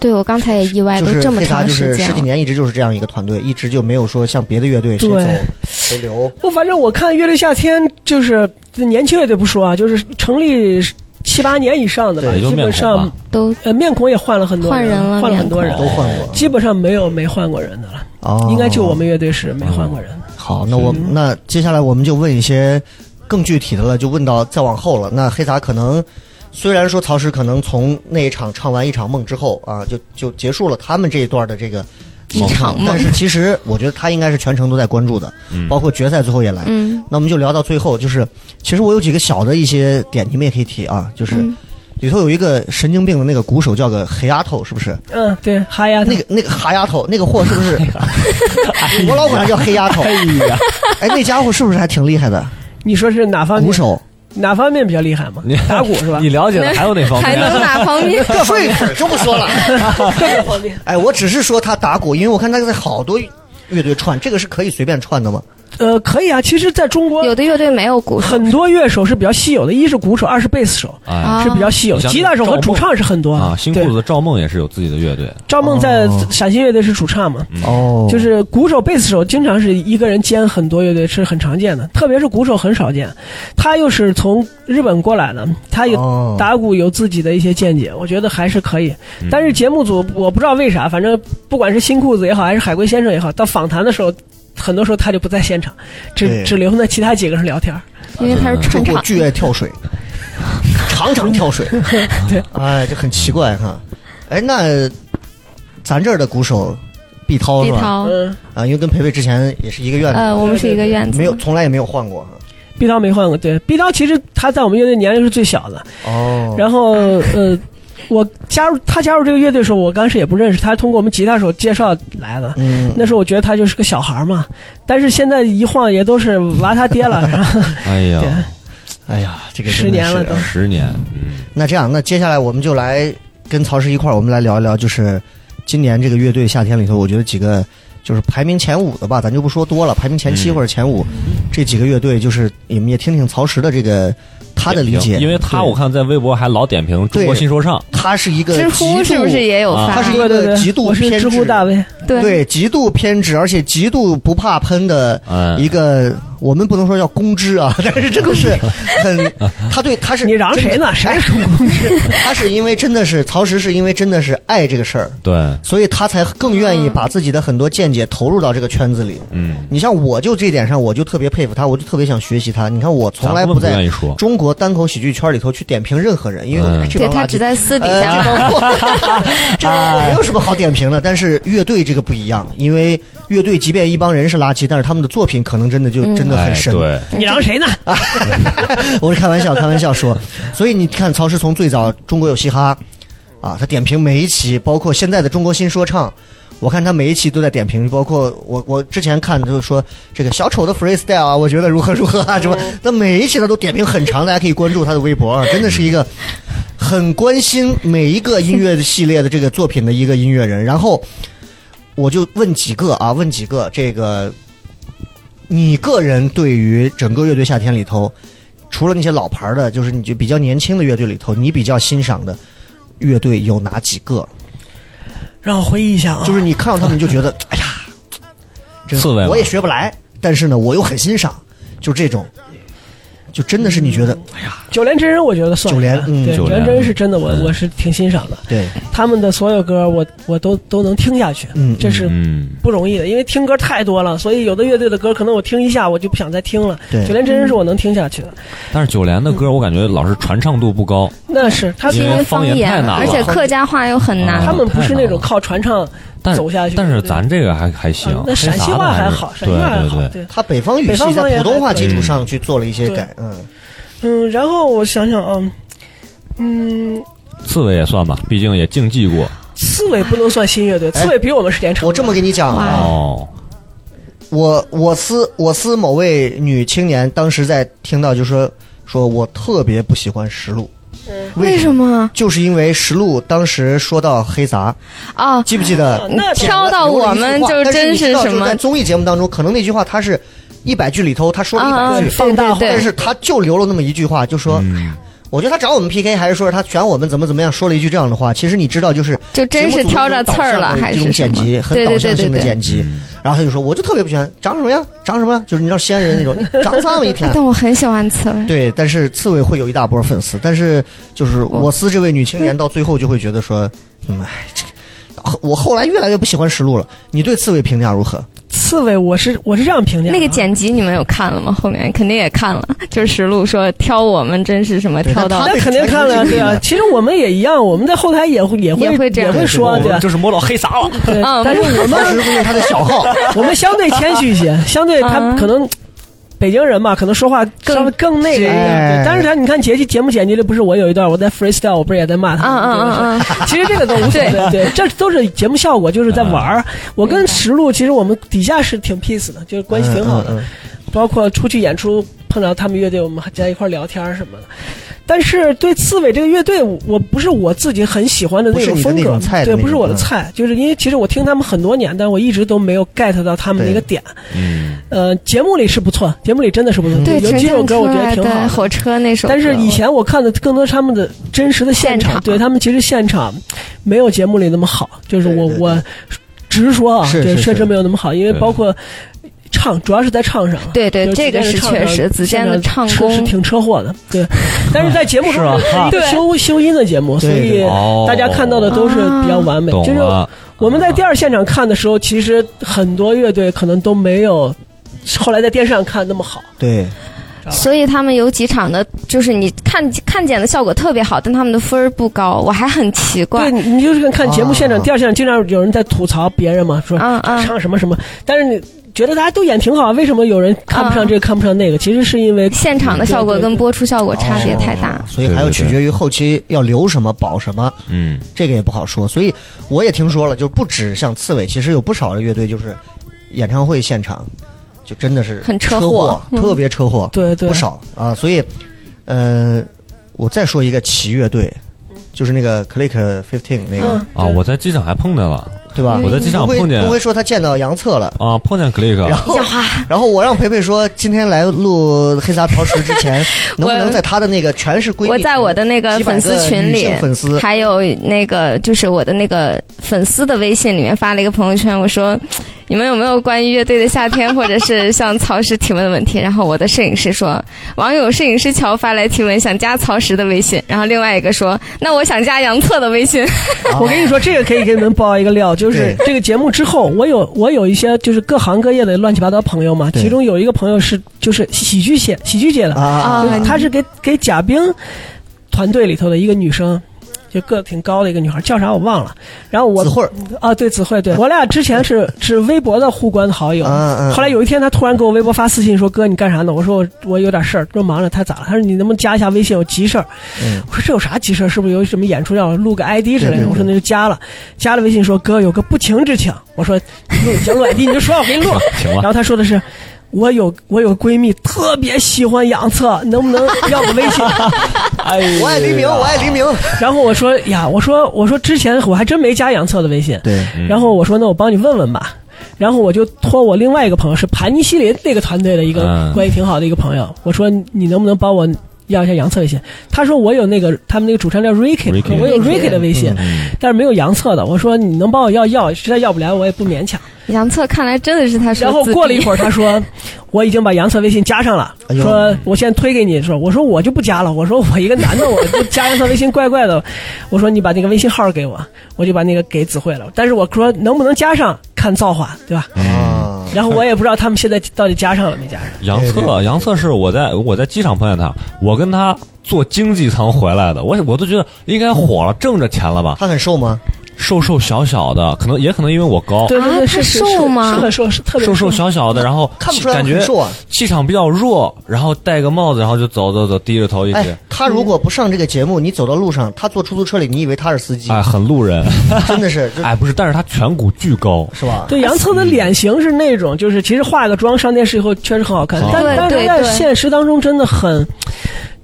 对我刚才也意外，就是都这么黑杂就长时间了。是十几。年一直就是这样一个团队，一直就没有说像别的乐队谁走对。谁留，我反正我看乐队夏天就是年轻乐队不说啊，就是成立七八年以上的吧，基本上都呃面孔也换了很多换人了换了很多人都，换过。基本上没有没换过人的了。哦，应该就我们乐队是没换过人的。好，那我那接下来我们就问一些更具体的了，就问到再往后了。那黑撒可能虽然说曹石可能从那一场唱完一场梦之后啊，就就结束了他们这一段的这个一场梦但是其实我觉得他应该是全程都在关注的，嗯包括决赛最后也来。嗯那我们就聊到最后，就是其实我有几个小的一些点，你们也可以提啊，就是。嗯里头有一个神经病的那个鼓手，叫个黑丫头，是不是？嗯，对，哈丫头，那个那个哈丫头，那个货是不是？我老管他叫黑丫头。哎，那家伙是不是还挺厉害的？你说是哪方面？鼓手，哪方面比较厉害嘛你？打鼓是吧 你？了解的还有哪方面还？能哪方面？睡粉就不说了。各方面。哎，我只是说他打鼓，因为我看他在好多乐队串，这个是可以随便串的吗？呃，可以啊。其实，在中国有的乐队没有鼓手很多乐手是比较稀有的，一是鼓手，二是贝斯手哎是比较稀有。吉他手和主唱是很多啊，新裤子的赵梦也是有自己的乐队，赵梦在哦陕西乐队是主唱嘛，哦就是鼓手、贝斯手经常是一个人兼很多乐队是很常见的，特别是鼓手很少见。他又是从日本过来的，他有哦打鼓有自己的一些见解，我觉得还是可以。嗯但是节目组我不知道为啥，反正不管是新裤子也好，还是海龟先生也好，到访谈的时候，很多时候他就不在现场，对只只留那其他几个人聊天儿。因为他是这串场。货巨爱跳水，常常跳水。对，哎，这很奇怪哈。哎，那咱这儿的鼓手毕涛是吧？毕涛，嗯，啊，因为跟培培之前也是一个院子，呃，我们是一个院子，没有，从来也没有换过哈。毕涛没换过，对，毕涛其实他在我们乐队年龄是最小的，哦，然后呃，我加入他加入这个乐队的时候，我刚开始也不认识他，通过我们吉他手介绍来的。嗯，那时候我觉得他就是个小孩嘛，但是现在一晃也都是娃他爹了，是吧？哎呀，哎呀，这个十年了都。十年，嗯，那这样，那接下来我们就来跟曹石一块儿，我们来聊一聊，就是今年这个乐队夏天里头，我觉得几个就是排名前五的吧，咱就不说多了，排名前七嗯。或者前五、这几个乐队，就是你们也听听曹石的这个他的理解，因为他我看在微博还老点评中国新说唱，他是一个知极度乎是不是也有啊发？他是一个极度我是偏执知乎大 V，对。对极度偏执，而且极度不怕喷的嗯，一个，我们不能说叫公知啊，但是这个是很，他对他是你嚷谁呢？谁是公知？他是因为真的是曹石，是因为真的是爱这个事儿，对，所以他才更愿意把自己的很多见解投入到这个圈子里。嗯，你像我就这点上，我就特别佩服他，我就特别想学习他。你看我从来不在中国单口喜剧圈里头去点评任何人，因为嗯对。他只在私底呃，下 这没有什么好点评的。但是乐队这个不一样，因为乐队即便一帮人是垃圾，但是他们的作品可能真的就真的很哎，深。对，你聊谁呢？我是开玩笑，开玩笑说。所以你看，曹石从最早中国有嘻哈啊，他点评每一期，包括现在的中国新说唱，我看他每一期都在点评，包括我我之前看就是说这个小丑的 freestyle 啊，我觉得如何如何啊什么，那每一期他都点评很长，大家可以关注他的微博啊，真的是一个很关心每一个音乐系列的这个作品的一个音乐人。然后我就问几个啊，问几个这个。你个人对于整个乐队夏天里头，除了那些老牌的，就是你就比较年轻的乐队里头，你比较欣赏的乐队有哪几个？让我回忆一下啊，就是你看到他们就觉得，哎呀，这刺猬我也学不来，但是呢，我又很欣赏，就这种。就真的是你觉得，哎呀，九连真人我觉得算九连嗯。对，九连。真人是真的，我嗯。我是挺欣赏的。对，他们的所有歌我我都都能听下去，嗯这是嗯，不容易的，因为听歌太多了，所以有的乐队的歌可能我听一下我就不想再听了。对。九连真人是我能听下去的，但是九连的歌我感觉老是传唱度不高，那是他因为因为方方言太难了。而且客家话又很难。啊他们不是那种靠传唱但走下去但是咱这个还还行啊，那陕西话还好，陕西话还好，对。对。对，他北方语系在普通话基础上去做了一些改，嗯，嗯，然后我想想啊，嗯，刺猬也算吧，毕竟也竞技过。刺猬不能算新乐队，哎刺猬比我们时间长。我这么跟你讲啊，哦。我我司我司某位女青年当时在听到就说说我特别不喜欢石路，为什么？就是因为石路当时说到黑杂，啊，记不记得？那挑到我们就真是是什么在综艺节目当中，可能那句话他是一百句里头他说了一百句，放但是他就留了那么一句话，就说。嗯我觉得他找我们 PK，还是说是他选我们怎么怎么样，说了一句这样的话。其实你知道，就是就真是挑着刺儿了，还这种是剪辑，很对对导向性的对对对。剪辑。然后他就说，我就特别不喜欢，长什么样，长什么样，就是你知道西安人那种，长这么一天。但我很喜欢刺猬。对，但是刺猬会有一大波粉丝，但是就是我司这位女青年到最后就会觉得说，嗯，哎，这我后来越来越不喜欢石路了。你对刺猬评价如何？刺猬，我是我是这样评价那个剪辑你们有看了吗？后面肯定也看了，就是实录说挑我们真是什么挑到那肯定看了，对啊。其实我们也一样，我们在后台也会也会也会这样也会说，对啊。就是摸到黑撒了。对嗯但是我 当时们不是他的小号，我们相对谦虚一些，相对他嗯可能。北京人嘛，可能说话更稍微更那个一点，但是他你看节节目剪辑里不是我有一段我在 freestyle，我不是也在骂他 其实这个都无所谓，对，这都是节目效果，就是在玩儿。我跟石路其实我们底下是挺 peace 的，就是关系挺好的。包括出去演出碰到他们乐队，我们还在一块聊天什么的。但是对刺猬这个乐队，我不是我自己很喜欢的那种风格对，不是我的嗯。菜，就是因为其实我听他们很多年，但我一直都没有 get 到他们那个点。嗯，呃，节目里是不错，节目里真的是不错，对，有几首歌我觉得挺好火车那首。但是以前我看的更多是他们的真实的现场，对他们其实现场没有节目里那么好，就是我我直说啊，对，确实没有那么好，因为包括唱，主要是在唱上。对对就这个是确实子健的唱功是是挺车祸的，对。但是在节目中修修音的节目，所以大家看到的都是比较完美。就是。我们在第二现场看的时候，其实很多乐队可能都没有后来在电视上看那么好。对，所以他们有几场的，就是你看看见的效果特别好，但他们的分儿不高，我还很奇怪对，。你你就是看节目现场，啊第二现场经常有人在吐槽别人嘛，说唱什么什么，但是你觉得大家都演挺好，为什么有人看不上这个看不上那个？其实是因为现场的效果跟播出效果差别太大哦。所以还要取决于后期要留什么保什么，嗯，这个也不好说。所以我也听说了，就不止像刺猬，其实有不少的乐队就是演唱会现场就真的是很车车祸嗯特别车祸，对对不少啊。所以，呃，我再说一个奇乐队，就是那个 Click Fifteen 那个，嗯啊，我在机场还碰见了对吧？我在机场碰见不会说他见到杨策了。啊，碰见 Click，然后，然后我让培培说，今天来录黑撒陶瓷之前，能不能在他的那个全是闺蜜，我在我的那个粉丝群里粉丝，还有那个就是我的那个粉丝的微信里面发了一个朋友圈，我说你们有没有关于乐队的夏天或者是 向曹石提问的问题？然后我的摄影师说，网友摄影师乔发来提问，想加曹石的微信。然后另外一个说，那我想加杨策的微信。我跟你说，这个可以给你们爆一个料，就是 这个节目之后，我有我有一些就是各行各业的乱七八糟朋友嘛，其中有一个朋友是就是喜剧界喜剧界的，啊就是她是给给贾冰团队里头的一个女生。就个子挺高的一个女孩，叫啥我忘了。然后我子慧儿啊，对子慧，对我俩之前是是微博的互关好友。嗯嗯后来有一天，她突然给我微博发私信说：“哥，你干啥呢？”我说我：“我有点事儿，正忙着。”他咋了？他说：“你能不能加一下微信？有急事儿。”嗯我说：“这有啥急事儿？是不是有什么演出要录个 ID 之类的？”我说：“那就加了。”加了微信说：“哥，有个不情之请。”我说：“录行录 ID 你就说，我给你录。”行了，然后他说的是。我有我有闺蜜特别喜欢杨策，能不能 要个微信？哎我爱黎明，我爱黎明。然后我说呀，我说我说之前我还真没加杨策的微信，对，然后我说那我帮你问问吧，然后我就托我另外一个朋友是盘尼西林那个团队的一个嗯。关系挺好的一个朋友，我说你能不能帮我要一下杨策微信。他说我有那个他们那个主唱叫 Ricky，Ricky 我有 Ricky 的微信，嗯但是没有杨策的。我说你能帮我要要，实在要不来我也不勉强。杨策看来真的是他说然后过了一会儿，他说我已经把杨策微信加上了，说我现在推给你，说我说我就不加了，我说我一个男的，我就加杨策微信怪怪的，我说你把那个微信号给我，我就把那个给子慧了，但是我说能不能加上看造化，对吧？啊，然后我也不知道他们现在到底加上了没加上。杨策，杨策是我在我在机场碰见他，我跟他坐经济舱回来的，我我都觉得应该火了，挣着钱了吧？他很瘦吗？瘦瘦小小的，可能也可能因为我高，对对对，是是瘦吗？是很瘦，是特别瘦。瘦小小的，然后看不出来感觉很瘦啊。气场比较弱，然后戴个帽子，然后就走走走，低着头一直，哎，他如果不上这个节目，你走到路上，他坐出租车里，你以为他是司机，哎，很路人，真的是，哎，不是，但是他颧骨巨高，是吧？对杨策的脸型是那种，就是其实化个妆上电视以后确实很好看好，但但是在现实当中真的很。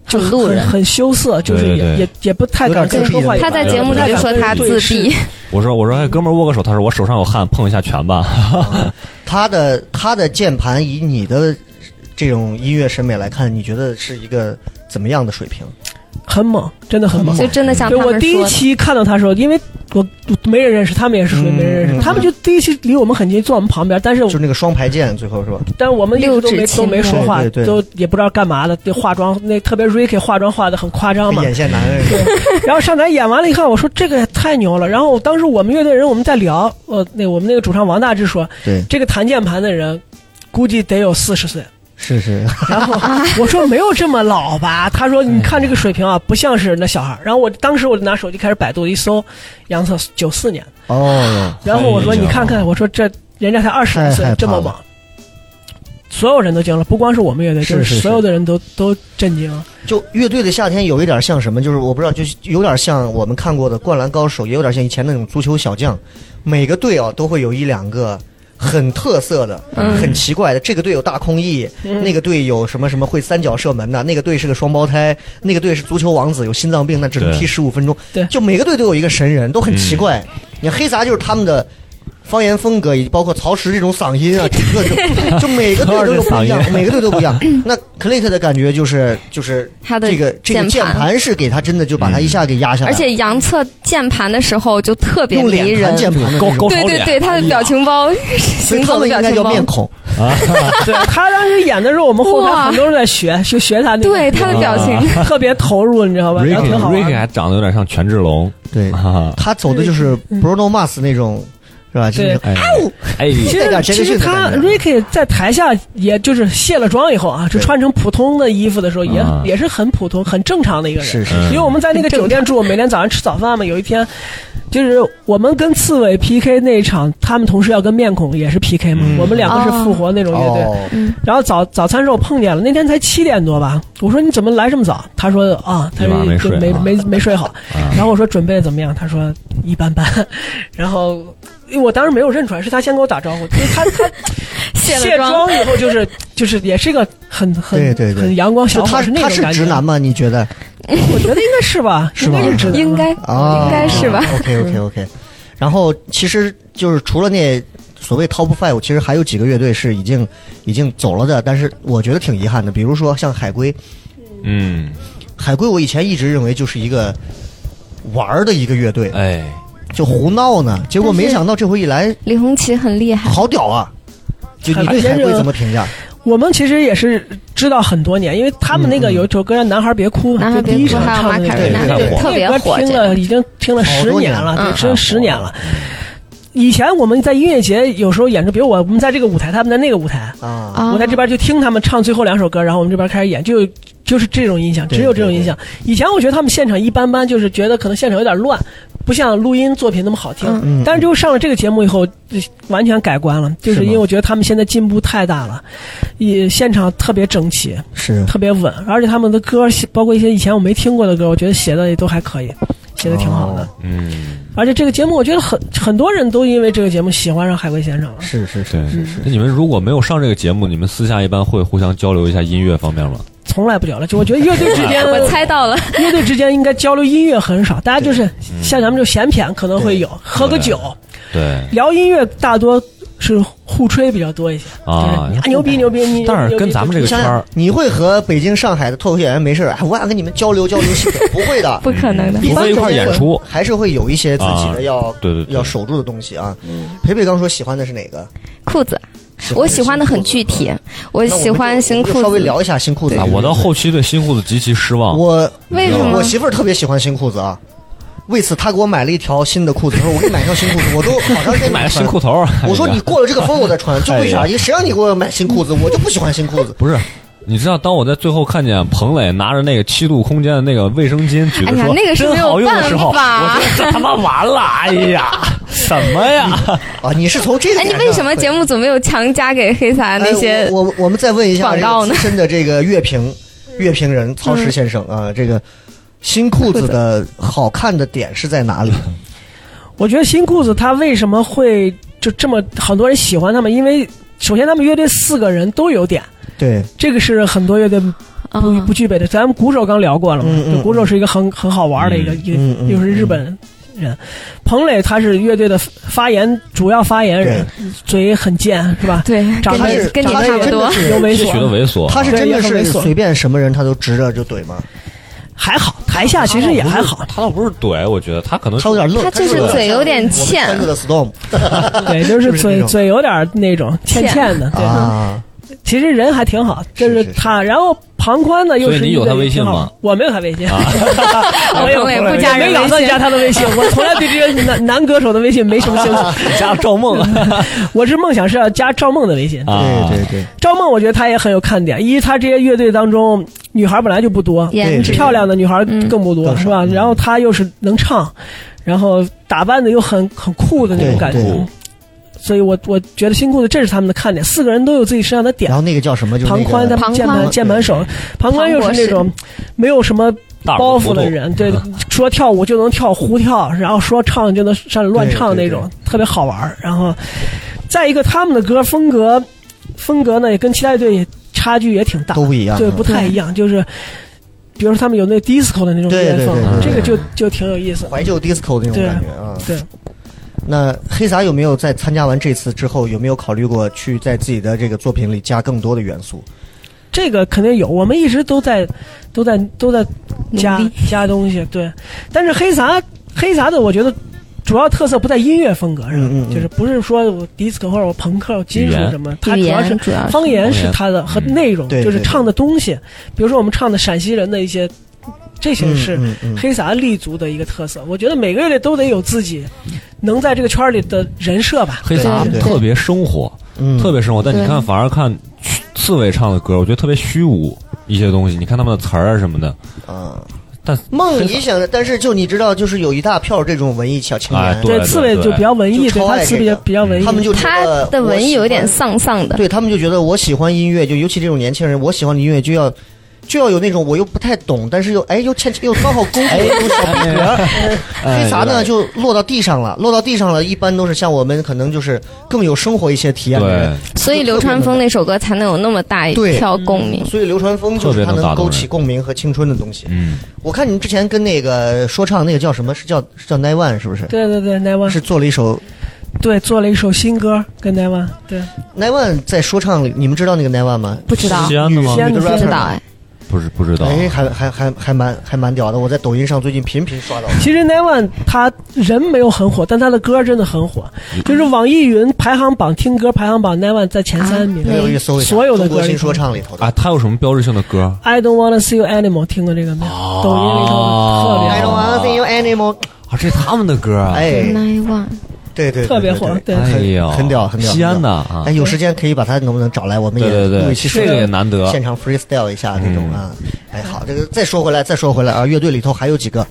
就很路人很羞涩，就是也也也不太敢跟说话。他在节目里就说他自闭，我说我说哎，哥们握个手，他说我手上有汗，碰一下拳吧。他的他的键盘以你的这种音乐审美来看，你觉得是一个怎么样的水平？很猛，真的很猛。就真的像对我。第一期看到他的时候，因为我没人认识，他们也是属于没人认识，他们就第一期离我们很近，坐我们旁边，但是就是那个双排键，最后是吧？但我们一直都没都没说话，对对对都也不知道干嘛的，对化妆那特别 Ricky 化妆化的很夸张嘛。眼线男然后上台演完了以后，我说这个也太牛了。然后当时我们乐队人我们在聊，呃，那我们那个主唱王大治说，对，这个弹键盘的人估计得有四十岁。是是，然后 我说没有这么老吧？他说你看这个水平啊，不像是那小孩。然后我当时我就拿手机开始百度一搜，杨策九四年。哦，然后我说你看看，我说这人家才二十岁这么猛。所有人都惊了，不光是我们乐队，就是所有的人都都震惊。就乐队的夏天有一点像什么？就是我不知道，就是有点像我们看过的《灌篮高手》，也有点像以前那种足球小将。每个队啊都会有一两个很特色的、很奇怪的。这个队有大空翼，那个队有什么什么会三角射门的，那个队是个双胞胎，那个队是足球王子，有心脏病，那只能踢十五分钟。对就每个队都有一个神人，都很奇怪。你看黑撒就是他们的。方言风格以及包括曹石这种嗓音啊，整个就 就每个队都有不一样 每个队都不一样。那 Clayton 的感觉就是就是他的这个这个键键盘盘是给他真的就把他一下给压下来，而且杨策键盘的时候就特别迷用脸人，键盘的对对对，他的表情包，所以他行走的们应该叫表情包，面孔啊。对他当时演的时候，我们后台很多人在学，就学他那个，对他的表情，特别投入，你知道吧？然后 Ricky 挺好玩 Ricky 的。还长得有点像权志龙，对，他走的就是 Bruno Mars 那种，是吧？就是哎哎，其实其实他 Ricky 在台下，也就是卸了妆以后啊，就穿成普通的衣服的时候，也啊也是很普通、很正常的一个人。是是嗯因为我们在那个酒店住，每天早上吃早饭嘛。有一天，就是我们跟刺猬 PK 那一场，他们同时要跟面孔也是 PK 嘛。嗯我们两个是复活那种乐队。哦，然后早早餐时候碰见了，那天才七点多吧。我说你怎么来这么早？他说啊，他说就睡啊没没没睡好。啊然后我说准备得怎么样？他说一般般。然后我当时没有认出来，是他先给我打招呼。就是他他卸卸了妆，以后就是就是也是一个很很对对对很阳光小伙，他是那他是种感觉。直男吗？你觉得？我觉得应该是吧，应该是应该啊，应该是吧 OK OK OK，然后其实就是除了那所谓 Top Five，其实还有几个乐队是已经已经走了的，但是我觉得挺遗憾的。比如说像海龟，嗯，海龟我以前一直认为就是一个玩儿的一个乐队，哎，就胡闹呢，结果没想到这回一来李红旗很厉害，好屌啊！就你对海龟怎么评价？我们其实也是知道很多年，因为他们那个有一首歌叫《男孩别哭》嘛，就第一首唱的对对特别那歌听火这个了已经听了十年年了，嗯对，真十年了。以前我们在音乐节有时候演出，比如我我们在这个舞台，他们在那个舞台，啊，啊我在这边就听他们唱最后两首歌，然后我们这边开始演，就就是这种印象，只有这种印象。以前我觉得他们现场一般般，就是觉得可能现场有点乱，不像录音作品那么好听。嗯但是就上了这个节目以后，就完全改观了，就是因为我觉得他们现在进步太大了，也现场特别整齐，是特别稳，而且他们的歌，包括一些以前我没听过的歌，我觉得写的也都还可以，写的挺好的。哦嗯，而且这个节目，我觉得很很多人都因为这个节目喜欢上海龟先生了。是是是是是，那你们如果没有上这个节目，你们私下一般会互相交流一下音乐方面吗？从来不聊了，就我觉得乐队 之间，我猜到了，乐队之间应该交流音乐很少，大家就是像咱们这闲谝可能会有，喝个酒。对，聊音乐，大多是互吹比较多一些。啊。就是你牛逼牛逼你。但是跟咱们这个圈儿，，你会和北京、上海的脱口秀演员没事儿，哎，我想跟你们交流交流戏梗，不会的，不可能的。除非一块儿演出，还是会有一些自己的要、对对对。要守住的东西啊。培培刚说喜欢的是哪个？裤子，我喜欢的很具体，我喜欢新裤子。稍微聊一下新裤子啊，。我到后期对新裤子极其失望。我为什么我媳妇儿特别喜欢新裤子啊。为此，她给我买了一条新的裤子，她说：“我给你买一条新裤子。”我都好长时间没买了新裤头，我说你过了这个风我再穿，就为啥？因为谁让你给我买新裤子？我就不喜欢新裤子。不是。你知道，当我在最后看见彭磊拿着那个七度空间的那个卫生巾举着说哎呀那个是真没有好用的时候，办法我觉得这他妈完了！哎呀，什么呀？啊，你是从这个哎，你为什么节目组没有强加给黑撒那些哎、？我我我们再问一下广告呢这个资深的这个乐评乐评人曹石先生啊，这个新裤子的好看的点是在哪里？我觉得新裤子他为什么会就这么很多人喜欢他们？因为首先他们乐队四个人都有点，对，这个是很多乐队啊不不具备的。咱们鼓手刚聊过了嘛，嗯嗯就鼓手是一个很很好玩的一个一个又是日本人。彭磊他是乐队的发言主要发言人，嘴很贱是吧？对，长得你跟你长得也差不多。又猥琐，猥琐，他是真的是随便什么人他都直着就怼吗？还好，台下其实也还好。他倒不是怼，我觉得他可能他有点愣，他就是嘴有点欠 对，就是 是是嘴嘴有点那种欠欠的，对。啊，其实人还挺好，这是是是他。然后庞宽呢，又是你有他微信吗？我没有他微信，啊 我有彭磊不加人没打算微信加他的微信。我从来对这些男 男歌手的微信没什么兴趣。加赵梦我是梦想是要加赵梦的微信。啊，对对对，赵梦，我觉得他也很有看点。一，他这些乐队当中，女孩本来就不多，漂亮的女孩嗯更不多，是吧？然后他又是能唱，然后打扮的又很很酷的那种感觉对。所以我我觉得新裤子这是他们的看点，四个人都有自己身上的点然。后那个叫什么？就是庞宽，那个他们键盘键盘手，庞宽又是那种没有什么包袱的人，对，说跳舞就能跳胡跳，然后说唱就能上来乱唱那种，特别好玩。然后再一个，他们的歌风格风格呢，也跟其他乐队也差距也挺大，都不一样对，嗯不太一样，就是。比如说他们有那 disco 的那种风对对，这个就就挺有意思。怀旧 disco 的那种感觉啊。对，那黑撒有没有在参加完这次之后，有没有考虑过去在自己的这个作品里加更多的元素？这个肯定有，我们一直都在都在都在加 加东西，对。但是黑撒黑撒的，我觉得主要特色不在音乐风格上，嗯嗯嗯就是不是说我迪斯科或者我朋克、金属什么，它主要是主要方言是它的和内容，就是唱的东西。比如说我们唱的陕西人的一些，这些是黑撒立足的一个特色。我觉得每个乐队都得有自己能在这个圈儿里的人设吧。黑撒特别生活，嗯，特别生活。但你看，反而看刺猬唱的歌，我觉得特别虚无一些东西。你看他们的词儿啊什么的，嗯。但梦你想的，但是就你知道，就是有一大票这种文艺小青年，哎对刺猬就比较文艺，对他词比较爱这个比较文艺。他们就觉他得的文艺有一点丧丧的。对他们就觉得我喜欢音乐，就尤其这种年轻人，我喜欢的音乐就要就要有那种我又不太懂，但是又哎又欠又刚好勾住的那种小逼格。哎 黑撒呢就落到地上了，落到地上了，一般都是像我们可能就是更有生活一些体验的人对，所以流川枫那首歌才能有那么大一对票共鸣。所以流川枫就是他能勾起共鸣和青春的东西。嗯，我看你们之前跟那个说唱那个叫什么？是叫是叫 Nine One 是不是？对对对，奈万是做了一首对做了一首新歌跟奈万对。Nine One 在说唱里，你们知道那个 Nine One 吗？不知道西安的吗西？安的女的不 rapper 不知道哎，不是不知道，哎，还还还还蛮还蛮屌的。我在抖音上最近频频刷到。其实 Nine One 他人没有很火，但他的歌真的很火，嗯就是网易云排行榜听歌排行榜 Nine One 在前三名。没有一搜一下所有的歌说唱里头的。啊，他有什么标志性的歌？I don't wanna see you anymore，听过这个没抖音里头特别 I don't，wanna see you anymore。啊，这是他们的歌啊！哎，Nine One，对对，对特别火对对哎呦，很屌很屌。西安的啊哎，，有时间可以把他能不能找来，我们也对对对，录一期这个也难得。现场 freestyle 一下那种嗯啊。哎，好，这个再说回来，再说回来啊，乐队里头还有几个。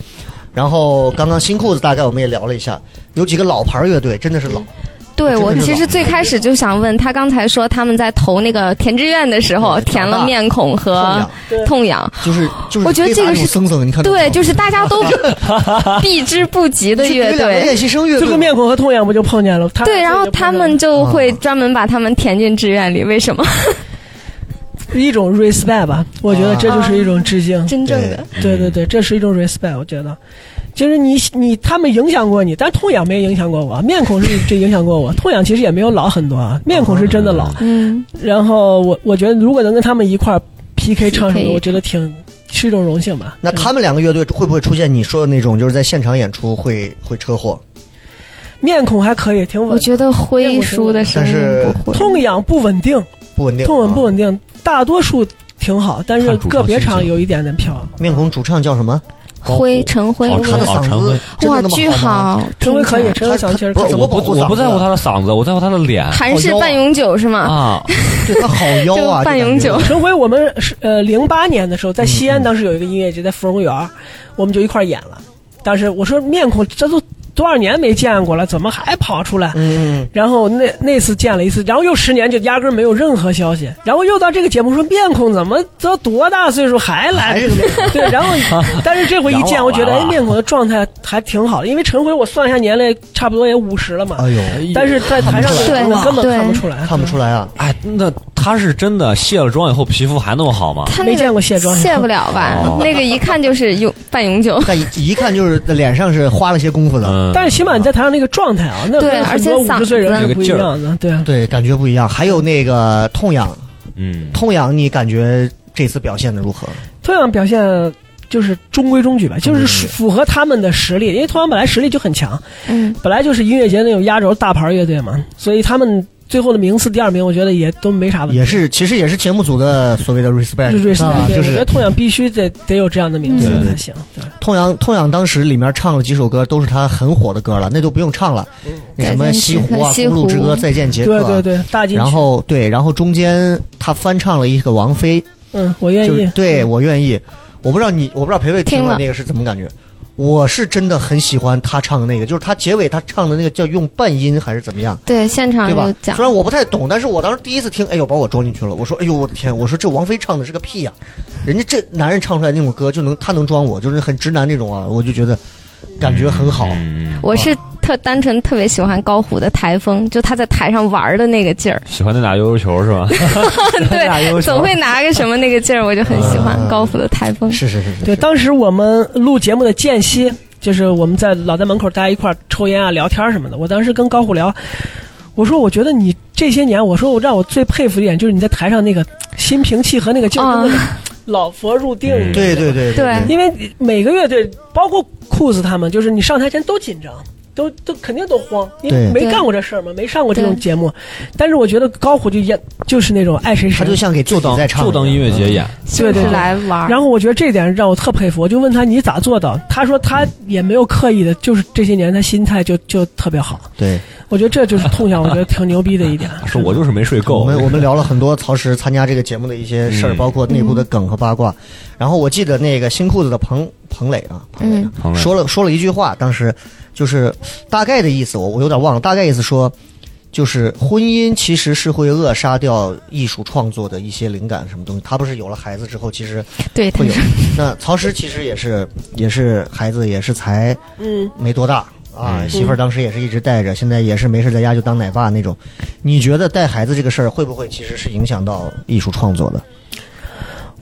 然后刚刚新裤子大概我们也聊了一下，有几个老牌乐队真的是老，对我其实最开始就想问他，刚才说他们在投那个填志愿的时候填了面孔和痛痒，就是就是我觉得这个是僧僧，你看对，就是大家都 避之不及的乐队。练习生乐队这个面孔和痛痒不就碰见了？他对，然后他们就会专门把他们填进志愿里，为什么？一种 respect 吧，我觉得这就是一种致敬。真正的，对对对，这是一种 respect，我觉得。就是你你他们影响过你，但痛痒没影响过我，面孔是这影响过我，痛痒其实也没有老很多啊，面孔是真的老。嗯，然后我我觉得如果能跟他们一块儿 PK 唱什么我觉得挺是一种荣幸吧。那他们两个乐队会不会出现你说的那种，就是在现场演出会会车祸？面孔还可以，挺稳。我觉得灰叔的声音但是不会。痛痒不稳定，不稳定，痛吻不啊稳定，大多数挺好，但是个别场有一点点飘。面孔主唱叫什么？灰陈辉，哦他的嗓子哇，巨好陈辉可以，陈辉嗓子确实不是。我不在乎他的嗓子，我在乎他的脸韩式半永久是吗？啊。对他好妖啊，半永久陈辉，我们是呃零八年的时候在西嗯安，当时有一个音乐节在芙蓉园，我们就一块演了。当时我说面孔这都多少年没见过了，怎么还跑出来？嗯，然后那那次见了一次，然后又十年就压根儿没有任何消息，然后又到这个节目说面孔怎么都多大岁数还来？对，然后 但是这回一见，我觉得哎面孔的状态还挺好的，因为陈辉我算一下年龄差不多也五十了嘛，哎呦，但是在台上的时候根本看不出来，看不出来啊。哎，那他是真的卸了妆以后皮肤还那么好吗？他没见过卸妆卸不了吧哦？那个一看就是永半永久。但 一一看就是脸上是花了些功夫的，嗯，但是起码你在台上那个状态啊，那对而且嗓五十岁人子是不一样的，对。对，感觉不一样。还有那个痛痒，嗯，痛痒，你感觉这次表现的如何？痛痒表现就是中规中矩吧，就是符合他们的实力，因为同样本来实力就很强，嗯，本来就是音乐节那种压轴大牌乐队嘛，所以他们最后的名次第二名，我觉得也都没啥问题。也是，其实也是节目组的所谓的 respect，是瑞士啊，就是我觉得痛痒必须得得有这样的名次嗯才行。对，痛痒，痛痒当时里面唱了几首歌，都是他很火的歌了，那就不用唱了。那什么西湖啊，西公路之歌，再见杰克啊，对对对，大金。然后对，然后中间他翻唱了一个王菲，嗯，我愿意。对我愿意。我不知道你，我不知道培培听了那个是怎么感觉。我是真的很喜欢他唱的那个，就是他结尾他唱的那个叫用半音还是怎么样，对，现场对吧虽然我不太懂，但是我当时第一次听，哎呦，把我装进去了。我说，哎呦，我的天！我说这王菲唱的是个屁呀、人家这男人唱出来那种歌就能，他能装我，就是很直男那种啊，我就觉得感觉很好。嗯，我是特单纯特别喜欢高虎的台风，就他在台上玩的那个劲儿，喜欢他打悠悠球是吧？对，总会拿个什么那个劲儿，我就很喜欢嗯高虎的台风。是是是是，对，当时我们录节目的间隙，就是我们在老在门口大家一块儿抽烟啊、聊天什么的。我当时跟高虎聊，我说我觉得你这些年，我说我让我最佩服一点就是你在台上那个心平气和那个劲儿，老佛入定。对对对对因为每个乐队，包括裤子他们，就是你上台前都紧张，都都肯定都慌，因为没干过这事儿嘛，没上过这种节目。但是我觉得高虎就演就是那种爱谁谁他，就像给自就当己在唱，就当音乐节演，就是对对对来玩。然后我觉得这点让我特佩服，我就问他你咋做到？他说他也没有刻意的，就是这些年他心态就就特别好。对。我觉得这就是痛痒，我觉得挺牛逼的一点。说我就是没睡够。我们我们聊了很多曹石参加这个节目的一些事儿，嗯包括内部的梗和八卦。然后我记得那个新裤子的彭彭磊啊，彭磊啊彭磊说了说了一句话，当时就是大概的意思，我我有点忘了，大概意思说。就是婚姻其实是会扼杀掉艺术创作的一些灵感什么东西。他不是有了孩子之后，其实 对，会有。那曹石其实也是也是孩子也是才嗯，没多大啊，嗯媳妇儿当时也是一直带着，现在也是没事在家就当奶爸那种。你觉得带孩子这个事儿会不会其实是影响到艺术创作的？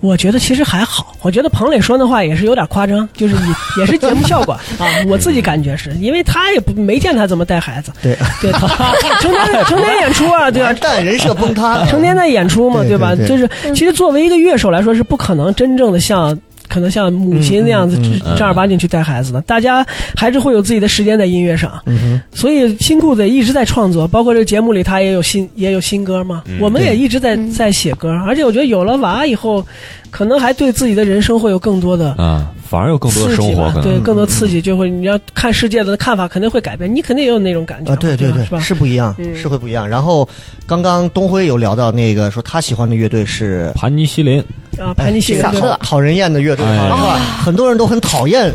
我觉得其实还好。我觉得彭磊说那话也是有点夸张，就是也 也是节目效果 啊。我自己感觉是因为他也不没见他怎么带孩子，对，对，成天成天演出啊，对吧？但人设崩塌，成天在演出嘛，对对吧？对对就是其实作为一个乐手来说，是不可能真正的像。可能像母亲那样子正儿八经去带孩子的，大家还是会有自己的时间在音乐上。嗯哼，所以新裤子也一直在创作，包括这个节目里他也有新也有新歌嘛。嗯。我们也一直在嗯。在写歌，而且我觉得有了娃以后，可能还对自己的人生会有更多的啊，反而有更多的生活。对更多刺激，就会你要看世界的看法肯定会改变，你肯定也有那种感觉啊，对对对，是吧？是不一样，嗯。是会不一样。然后刚刚东辉有聊到那个说他喜欢的乐队是盘尼西林，啊，盘尼西林对小乐讨人厌的乐队？很多人都很讨厌。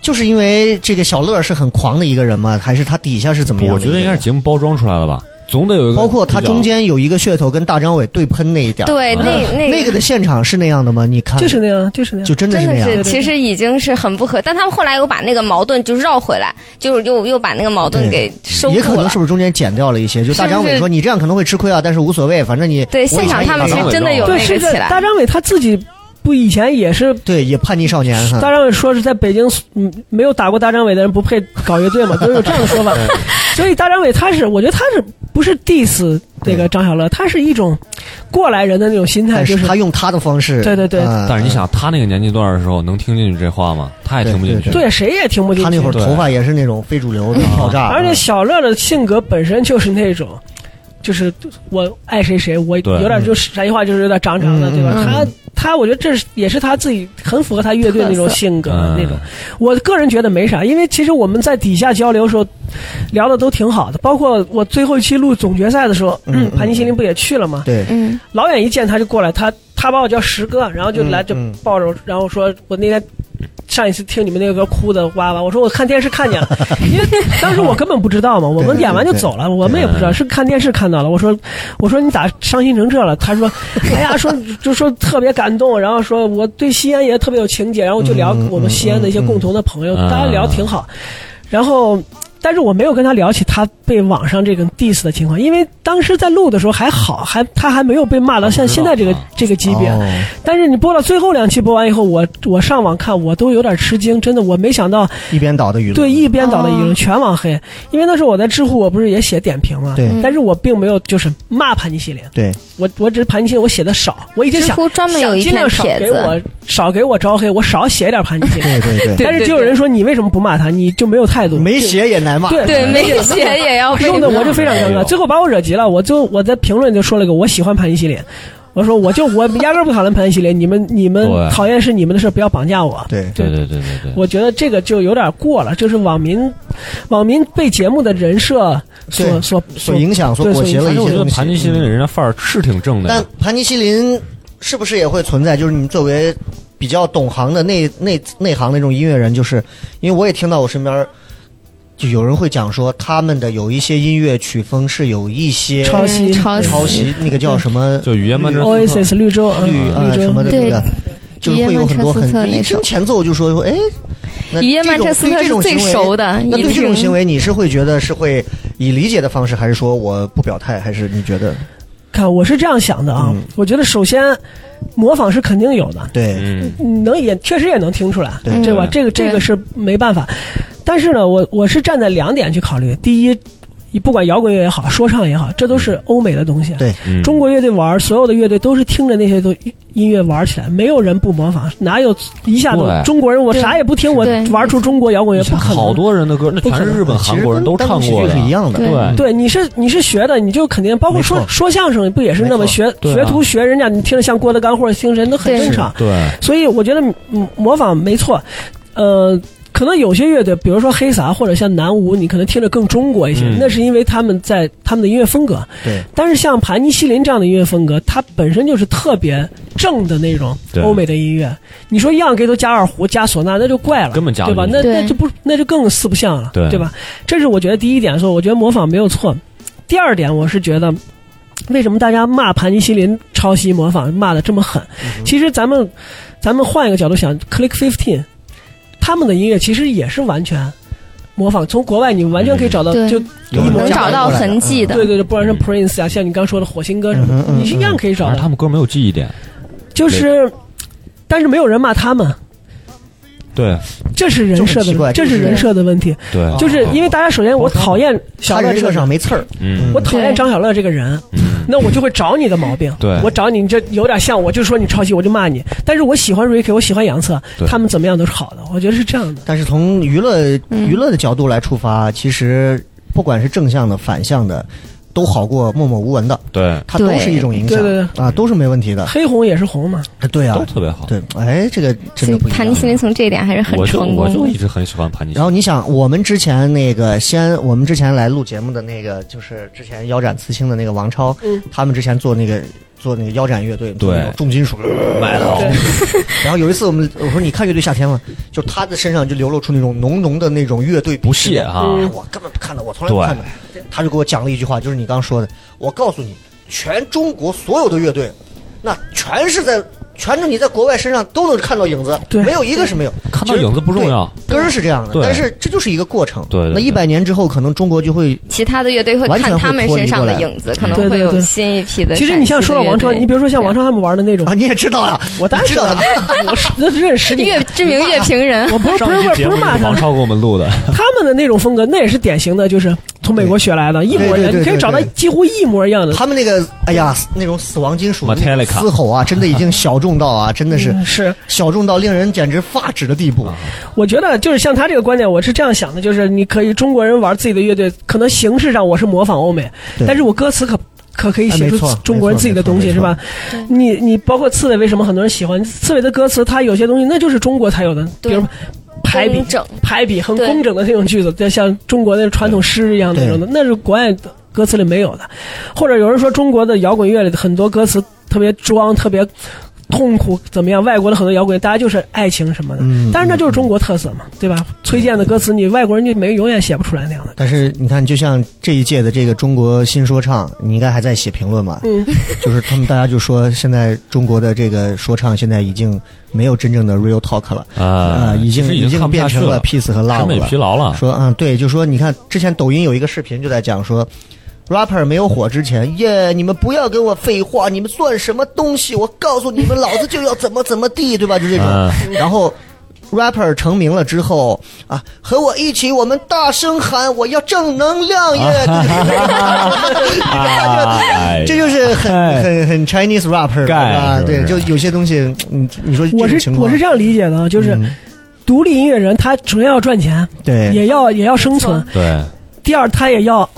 就是因为这个小乐是很狂的一个人嘛？还是他底下是怎么样？我觉得应该是节目包装出来了吧，总得有一个。包括他中间有一个噱头跟大张伟对喷那一点，对那那那个的现场是那样的吗？你看，就是那样，就是那样就。真的是那样是，其实已经是很不合，但他们后来又把那个矛盾就绕回来，就是又又把那个矛盾给收也可能是。不是中间剪掉了一些？就大张伟说你这样可能会吃亏啊，但是无所谓，反正你对，现场他们前也是大张伟是真的有对，是这那个起来，大张伟他自己不不以前也是对，也叛逆少年哈。大张伟说是在北京，嗯，没有打过大张伟的人不配搞乐队嘛，都 有这样的说法。所以大张伟他是，我觉得他是不是 diss 那个张小乐，他是一种过来人的那种心态，就是他用他的方式，对对对啊但是你想，他那个年纪段的时候，能听进去这话吗？他也听不进去。对对谁也听不进去。他那会儿头发也是那种非主流的爆炸，而且小乐的性格本身就是那种，就是我爱谁谁，我有点就是陕西话就是有点长长的，嗯对吧？嗯他他，我觉得这是也是他自己很符合他乐队那种性格嗯那种。我个人觉得没啥，因为其实我们在底下交流的时候聊的都挺好的，包括我最后一期录总决赛的时候，盘尼西林不也去了吗？对，嗯，老远一见他就过来，他他把我叫石哥，然后就来就抱着我，然后说我那天。上一次听你们那个歌哭的哇哇，我说我看电视看见了，因为当时我根本不知道嘛，我们演完就走了，我们也不知道是看电视看到了。我说我说你咋伤心成这了？他说 哎呀，说就说特别感动，然后说我对西安也特别有情节，然后就聊我们西安的一些共同的朋友，嗯大家聊挺好。然后，但是我没有跟他聊起他被网上这个 diss 的情况，因为当时在录的时候还好，还他还没有被骂到像现在这个啊。这个级别。哦。但是你播到最后两期播完以后，我我上网看，我都有点吃惊，真的，我没想到，一边倒的舆论，对一边倒的舆论哦全网黑，因为那时候我在知乎，我不是也写点评嘛，对。但是我并没有就是骂盘尼西林，对，我我只是盘尼西林我写的少，我已经想知乎专门有一想尽量少篇帖子。给我少给我招黑，我少写点盘尼西林。对对对，但是就有人说你为什么不骂他？你就没有态度，没写也对对，没写也要被弄得我就非常尴尬，最后把我惹急了。我就我在评论就说了个我喜欢盘尼西林，我说我就我压根儿不讨论盘尼西林，你们你们讨厌是你们的事，不要绑架我。对对对对对对，我觉得这个就有点过了，就是网民，网民被节目的人设所所所影响、所对裹挟了一些东西。觉得盘尼西林人家范儿是挺正的但。盘尼西林是不是也会存在？就是你作为比较懂行的内内内行的那种音乐人，就是因为我也听到我身边儿就有人会讲说，他们的有一些音乐曲风是有一些抄袭。嗯抄抄袭，那个叫什么？就语言曼彻斯特。Oasis 绿洲。啊绿啊绿洲。什么的那个，就是会有很多很一听前奏就说说哎。那语言曼这种彻斯特对这是最种行为熟的那对这种行为，你是会觉得是会以理解的方式，还是说我不表态，还是你觉得？看我是这样想的啊，嗯。我觉得首先模仿是肯定有的，对？嗯，能也确实也能听出来，对。对吧？这个这个是没办法，但是呢，我我是站在两点去考虑。第一，你不管摇滚乐也好，说唱也好，这都是欧美的东西。对。嗯。中国乐队玩，所有的乐队都是听着那些都音乐玩起来，没有人不模仿，哪有一下子中国人我啥也不听，我玩出中国摇滚乐不可能。好多人的歌，那全是日本、其实韩国人都唱过的是一样的，对。对。对，你是你是学的，你就肯定包括说说相声不也是那么学啊。学徒学人家，你听着像郭德纲或者听人都很正常。对，所以我觉得嗯模仿没错，呃。可能有些乐队，比如说黑撒或者像南无，你可能听着更中国一些，嗯那是因为他们在他们的音乐风格。对但是像盘尼西林这样的音乐风格，它本身就是特别正的那种欧美的音乐。你说样给都加二胡加唢呐，那就怪了，根本加对吧？那那就不那就更四不像了，对吧？这是我觉得第一点，说我觉得模仿没有错。第二点，我是觉得。为什么大家骂盘尼西林抄袭模仿骂的这么狠？嗯其实咱们咱们换一个角度想，Click Fifteen，他们的音乐其实也是完全模仿，从国外你完全可以找到，就有一模能找到痕迹的。对对对，不管是 Prince 啊，像你刚说的火星哥什么你是一样可以找到他。们歌没有记忆点。就是，但是没有人骂他们，对。这是人设的，这是人设的问题。对，就是因为大家首先我讨厌小乐这个他人设上，没刺儿，嗯。我讨厌张小乐这个人，嗯。那我就会找你的毛病。对。我找你，你这有点像，我就说你抄袭，我就骂你。但是我喜欢 Ricky，我喜欢杨策，对。他们怎么样都是好的，我觉得是这样的。但是从娱乐嗯。娱乐的角度来出发，其实不管是正向的、反向的，都好过默默无闻的，对，它都是一种影响，对对啊，都是没问题的。黑红也是红嘛，对啊都，特别好。对，哎，这个真所以的不一样。盘尼西林从这一点还是很我就我就一直很喜欢盘尼西林。然后你想，我们之前那个先，我们之前来录节目的那个，就是之前腰斩刺青的那个王超，嗯他们之前做那个做那个腰斩乐队，对重金属 买的。然后有一次我们我说你看乐队夏天吗？就他的身上就流露出那种浓浓的那种乐队不屑哈哎我根本不看的，我从来不看的。他就给我讲了一句话，就是你刚刚说的，我告诉你，全中国所有的乐队，那全是在全是你在国外身上都能看到影子，对没有一个是没有。看到影子不重要，根儿是这样的，对但是这就是一个过程。对对对那一百年之后，可能中国就会其他的乐队会看他们身上的影子，可能会有新一批的。其实你像说到王超，你比如说像王超他们玩的那种啊，，你也知道啊，我当然知道了，我认识乐。知名乐评人，我不是不是不是骂他王，超给我们录的，他们的那种风格，那也是典型的，就是从美国学来的，一模一样，你可以找到几乎一模一样的。他们那个，哎呀，那种死亡金属嘶吼啊，真的已经小众到啊，真的是嗯是，小众到令人简直发指的地步。我觉得就是像他这个观点，我是这样想的，就是你可以中国人玩自己的乐队，可能形式上我是模仿欧美，但是我歌词可可可以写出中国人自己的东西，是吧？你你包括刺猬，为什么很多人喜欢刺猬的歌词？它有些东西那就是中国才有的，比如排比、整排比很工整的那种句子，就像中国的传统诗一样的那种的，那是国外的歌词里没有的。或者有人说中国的摇滚乐里的很多歌词特别装，特别。痛苦怎么样？外国的很多摇滚，大家就是爱情什么的，嗯但是那就是中国特色嘛，对吧？崔健的歌词，你外国人就没永远写不出来那样的。但是你看，就像这一届的这个中国新说唱，你应该还在写评论吧？嗯，就是他们大家就说，现在中国的这个说唱现在已经没有真正的 real talk 了，啊啊，已经已经变成了，peace 和 love 美。疲劳了。说嗯，对，就说你看之前抖音有一个视频就在讲说。Rapper 没有火之前，耶！你们不要跟我废话，你们算什么东西？我告诉你们，老子就要怎么怎么地，对吧？就这种。嗯然后，rapper 成名了之后啊，和我一起，我们大声喊，我要正能量耶！哎这就是很很很 Chinese rapper 对，是不是就有些东西，你，你说我是我是这样理解的啊，就是嗯独立音乐人，他首先要赚钱，对也要也要生存，对，第二他也要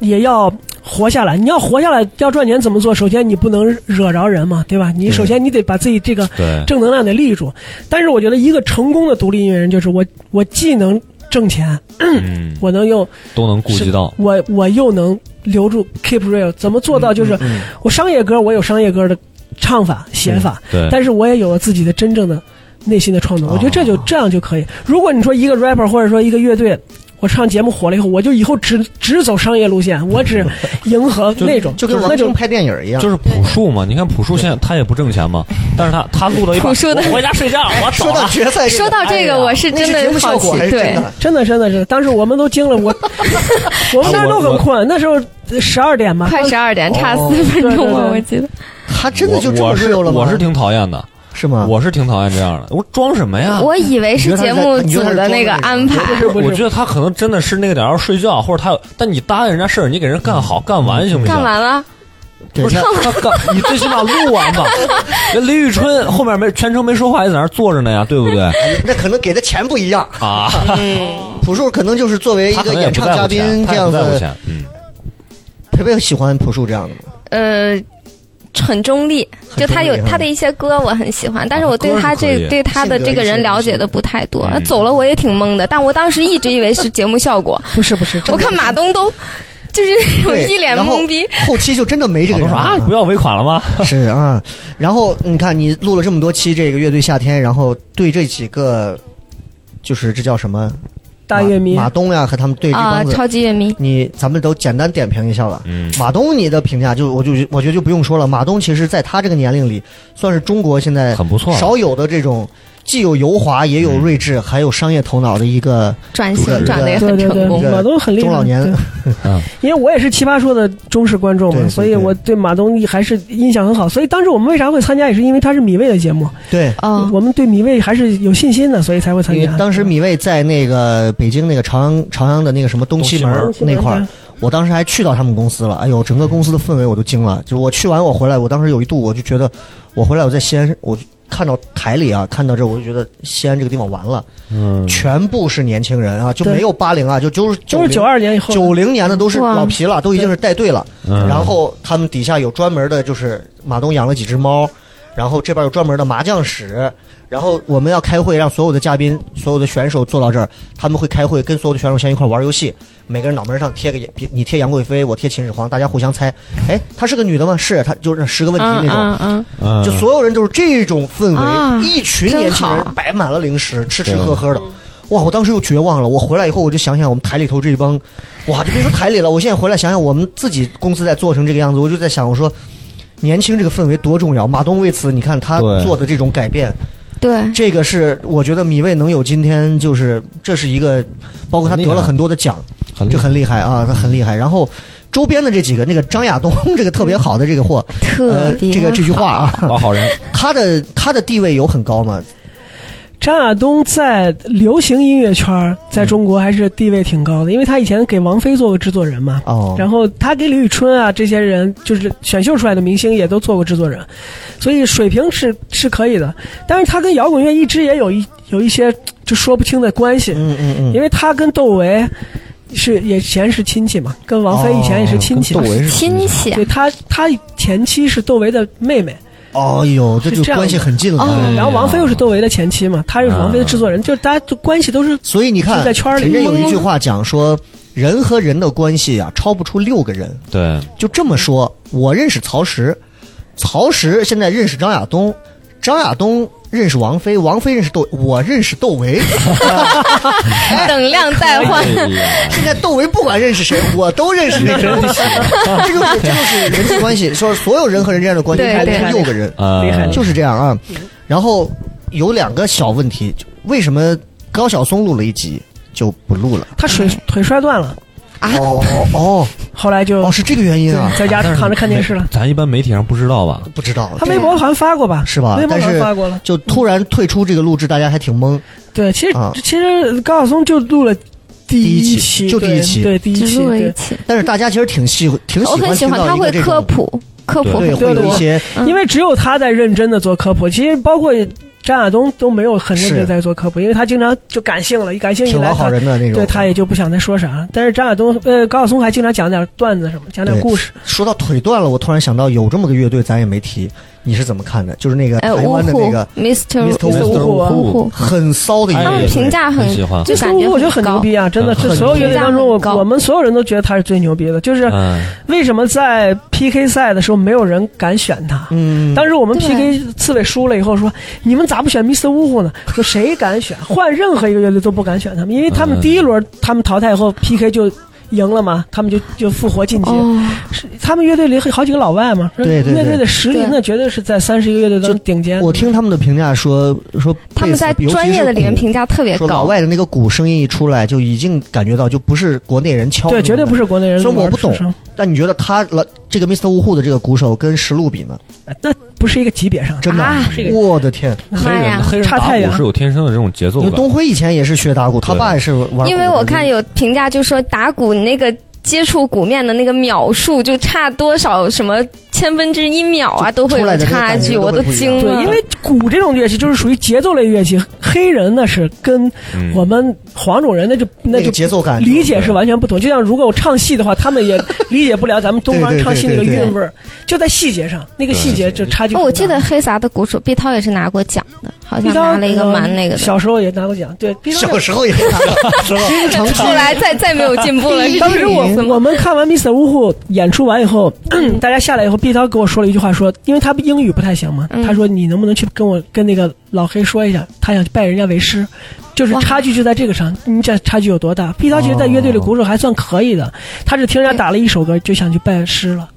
也要活下来。你要活下来，要赚钱怎么做？首先你不能惹着人嘛，对吧？你首先你得把自己这个正能量得立住。但是我觉得一个成功的独立音乐人，就是我我既能挣钱，嗯，我能又都能顾及到。我我又能留住 keep real，怎么做到？就是嗯我商业歌我有商业歌的唱法写法，对，但是我也有了自己的真正的内心的创作。我觉得这就这样就可以。如果你说一个 rapper 或者说一个乐队。我唱节目火了以后，我就以后只只走商业路线，我只 迎合那种，就跟那种王晶拍电影一样，就是朴树嘛，你看朴树现在他也不挣钱嘛，但是他他录到一半，朴树的我回家睡觉，说到了。决赛，说到这个，我是真的好奇效果还，是真对，的？真的真的是，当时我们都惊了，我 我们那时都很困，那时候十二点吧，快十二点，差哦四分钟了，对对对我记得。他真的就这么我是 real 了吗？我是挺讨厌的，是吗？我是挺讨厌这样的。我装什么呀？我以为是节目组的那个安排，不是我觉得他可能真的是那个点要睡觉，或者他，但你答应人家事儿，你给人干好干完行不行？干完了，对不是他干，你最起码录完吧。那李宇春后面没全程没说话，也在那儿坐着呢呀，对不对？那可能给的钱不一样。啊，朴树可能就是作为一个演唱嘉宾这样子，不在乎钱，嗯，培培喜欢朴树这样的吗？呃。很中立，就他有他的一些歌我很喜欢，但是我对他这对他的这个人了解的不太多。嗯走了我也挺懵的，但我当时一直以为是节目效果。不是不是，我看马东都 就是一脸懵逼。后期就真的没这个人说啊，不要尾款了吗？是啊，然后你看你录了这么多期这个乐队夏天，然后对这几个，就是这叫什么大乐迷。马马东呀和他们对这啊帮，子，超级乐迷，你咱们都简单点评一下吧。嗯，马东，你的评价就我就我觉得就不用说了。马东其实在他这个年龄里，算是中国现在很不错少有的这种既有油滑也有睿智，还有商业头脑的一个转这个型转的也对对对，很成功。马东很厉害。中老年 因为我也是奇葩说的忠实观众嘛，所以我对马东还是印象很好。所以当时我们为啥会参加，也是因为他是米未的节目，对。哦，我们对米未还是有信心的，所以才会参加。因为当时米未在那个北京那个朝阳朝阳的那个什么东西门那块儿，我当时还去到他们公司了。哎呦，整个公司的氛围我都惊了。就是我去完我回来，我当时有一度我就觉得，我回来我在西安，我就看到台里啊，看到这我就觉得西安这个地方完了，嗯，全部是年轻人啊，就没有八零啊，就就是就是九二年以后，九零年的都是老皮了，都已经是带队了。嗯。然后他们底下有专门的，就是马东养了几只猫，然后这边有专门的麻将室，然后我们要开会，让所有的嘉宾、所有的选手坐到这儿，他们会开会，跟所有的选手先一块玩游戏，每个人脑门上贴个别你贴杨贵妃，我贴秦始皇，大家互相猜，哎，她是个女的吗？是，她就是十个问题嗯那种。嗯嗯，嗯就所有人都是这种氛围，啊一群年轻人摆满了零食，吃吃喝喝的。哇！我当时又绝望了。我回来以后，我就想想我们台里头这一帮，哇，就别说台里了，我现在回来想想我们自己公司在做成这个样子，我就在想，我说年轻这个氛围多重要。马东为此，你看他做的这种改变，对，这个是我觉得米未能有今天，就是这是一个，包括他得了很多的奖，很这很厉害啊，他很厉害。然后周边的这几个，那个张亚东这个特别好的这个货，呃特，别这个这句话啊，老好人，他的他的地位有很高吗？张亚东在流行音乐圈儿在中国还是地位挺高的，因为他以前给王菲做过制作人嘛。哦，然后他给李宇春啊这些人，就是选秀出来的明星，也都做过制作人，所以水平是是可以的。但是他跟摇滚乐一直也有一有一些就说不清的关系，嗯嗯嗯，因为他跟窦唯是也以前是亲戚嘛，跟王菲以前也是亲戚嘛。哦窦唯是亲戚对他，他前妻是窦唯的妹妹，哦呦，这就关系很近了。哦然后王菲又是窦唯的前妻嘛，她又是王菲的制作人，就是大家就关系都是所以你看，是在圈里人家有一句话讲说，人和人的关系啊，超不出六个人。对，就这么说，我认识曹石，曹石现在认识张亚东，张亚东认识王菲，王菲认识窦，我认识窦唯。等量代换，现在窦唯不管认识谁，我都认识这个人。这就是这就是人际关系，说所有人和人之间的关系对超不出对六个人，啊厉害就是这样啊。然后有两个小问题，为什么高晓松录了一集就不录了？他腿腿摔断了，哦哦后来就哦，是这个原因啊？在家躺着看电视了。咱一般媒体上不知道吧？不知道，他微博好像发过吧？是吧微博好像发过了。就突然退出这个录制，大家还挺懵。对，其实啊其实高晓松就录了第第一期期，就第一期对对第一期，录了一对，但是大家其实挺喜挺喜我很喜欢，到他会科普，科普对，很多。有一些嗯因为只有他在认真的做科普，其实包括张亚东都没有很认真在做科普，因为他经常就感性了，一感性一挺老好来他。人的那种。对他也就不想再说啥，但是张亚东，呃，高晓松还经常讲点段子什么，讲点故事。说到腿断了，我突然想到有这么个乐队，咱也没提，你是怎么看的？就是那个哎，台湾的那个，Mr. Mr. 芜湖芜湖，很骚的一个他们，评价很很喜欢就感觉我觉得很牛逼啊！真的，很这所有乐队当中，我我们所有人都觉得他是最牛逼的。就是嗯，为什么在 PK 赛的时候没有人敢选他？嗯，当时我们 PK 刺猬输了以后说，你们咋不选 Mr. Wu 呢？说谁敢选？换任何一个乐队都不敢选他们，因为他们第一轮他们淘汰以后 PK 就赢了嘛，他们就就复活晋级。哦，是他们乐队里好几个老外嘛，说对对对乐队的实力那绝对是在三十一个乐队当中顶尖。我听他们的评价说说他们在专业的里面评价特别高老。外的那个鼓声音一出来，就已经感觉到就不是国内人敲的对，绝对不是国内人。虽然我不懂但你觉得他了这个 Mr. 呜呼的这个鼓手跟石路比呢？那不是一个级别上。真的啊，啊是一个我的天！黑妈呀人黑人打太远鼓是有天生的这种节奏感。因为东辉以前也是学打鼓，他爸也是玩。因为我看有评价就说打鼓你那个接触鼓面的那个秒数就差多少什么千分之一秒啊，都会有差距，我都惊了。因为鼓这种乐器就是属于节奏类乐器，黑人那是跟嗯我们黄种人那就那那个就节奏感理解是完全不同。就像如果我唱戏的话，他们也 理解不了咱们东方唱戏那个韵味儿，就在细节上，那个细节就差距哦，我记得黑撒的鼓手毕涛也是拿过奖的，好像毕涛拿了一个蛮那个的。小时候也拿过奖，对，小时候也拿了，是吧？后来再再没有进步了。当时我我们看完 Mr. Wu 演出完以后，大家下来以后，毕涛跟我说了一句话，说，因为他英语不太行嘛，嗯他说你能不能去跟我跟那个老黑说一下，他想去拜人家为师，就是差距就在这个上，你这差距有多大？毕涛其实在乐队里鼓手还算可以的，他是听人家打了一首歌就想去拜师了，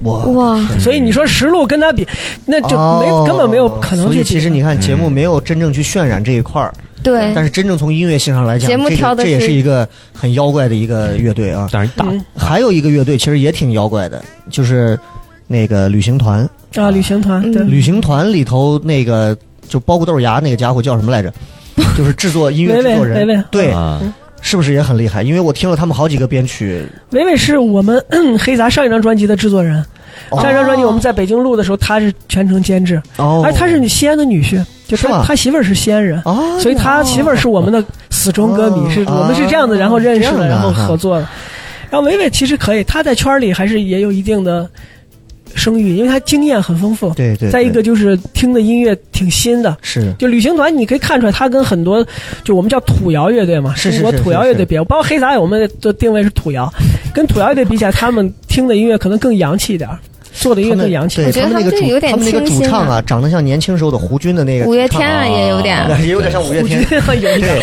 我哇，所以你说实录跟他比，那就没、哦根本没有可能所以。其实你看，节目没有真正去渲染这一块儿，对但是真正从音乐性上来讲，节目这个这也是是一个很妖怪的一个乐队啊。但是大嗯还有一个乐队其实也挺妖怪的，就是那个旅行团。啊，旅行团。旅行团里头那个就包谷豆芽那个家伙叫什么来着？就是制作音乐制作人。对，啊，是不是也很厉害？因为我听了他们好几个编曲，伟伟是我们 黑杂上一张专辑的制作人，哦。上一张专辑我们在北京录的时候，他是全程监制，哦，而他是西安的女婿，就是他他媳妇儿是西安人，哦，所以他媳妇儿是我们的死忠歌迷，哦。是我们是这样子，然后认识的然后合作的。然后伟伟其实可以，他在圈里还是也有一定的声誉，因为他经验很丰富。对对，对再一个就是听的音乐挺新的，是。就旅行团，你可以看出来，他跟很多就我们叫土窑乐队嘛，是是国土摇是是。乐队比，包括黑撒，我们的定位是土窑，跟土窑乐队比起来，他们听的音乐可能更洋气一点，做的音乐更洋气。对我觉得他们那个主他们这有点他们那个主唱啊，长得像年轻时候的胡军的那个五月天啊也有点。也有点像五月天。有点，对，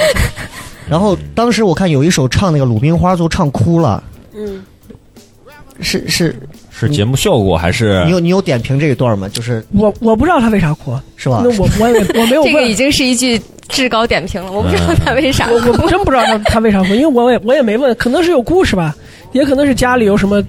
然后当时我看有一首唱那个《鲁冰花》，都唱哭了。嗯，是是是节目效果还是你有你有点评这一段吗？就是我我不知道他为啥哭，是吧那？我我也我没有问这个已，经是一句至高点评了，我不知道他为啥。我我真不知道他他为啥哭，因为我也我也没问，可能是有故事吧，也可能是家里有什么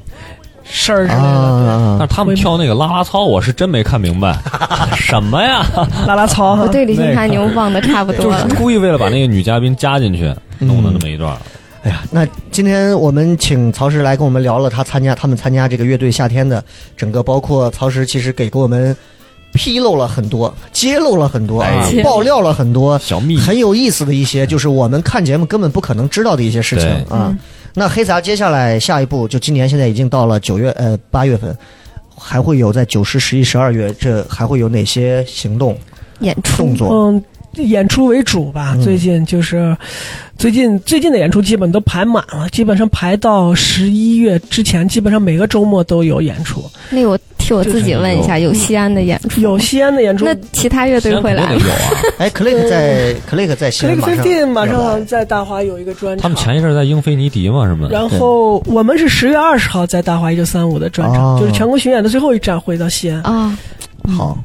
事儿之类的。啊但是他们跳那个啦啦操，我是真没看明白，什么呀？拉拉操哈我，对李金盘牛忘的差不多就是。故意为了把那个女嘉宾加进去，弄的那么一段。哎呀，那今天我们请曹石来跟我们聊了他参加他们参加这个乐队夏天的整个，包括曹石其实给给我们披露了很多，揭露了很多啊哎，爆料了很多小秘密。很有意思的一些，就是我们看节目根本不可能知道的一些事情对。啊。那黑撒接下来下一步，就今年现在已经到了九月呃八月份，还会有在九十、十一、十二月，这还会有哪些行动？演出。动作？嗯，演出为主吧。嗯最近就是最近最近的演出基本都排满了，基本上排到十一月之前，基本上每个周末都有演出。那我替我自己问一下，有西安的演出？有西安的演出，那其他乐队会来吗？有啊！哎，Click 在 Click 在西安 l i 马 c 上 Fifteen 马上在大华有一个专场。他们前一阵在英菲尼迪嘛，是吗？然后我们是十月二十号在大华一九三五的专场，哦就是全国巡演的最后一站回到西安。啊，好，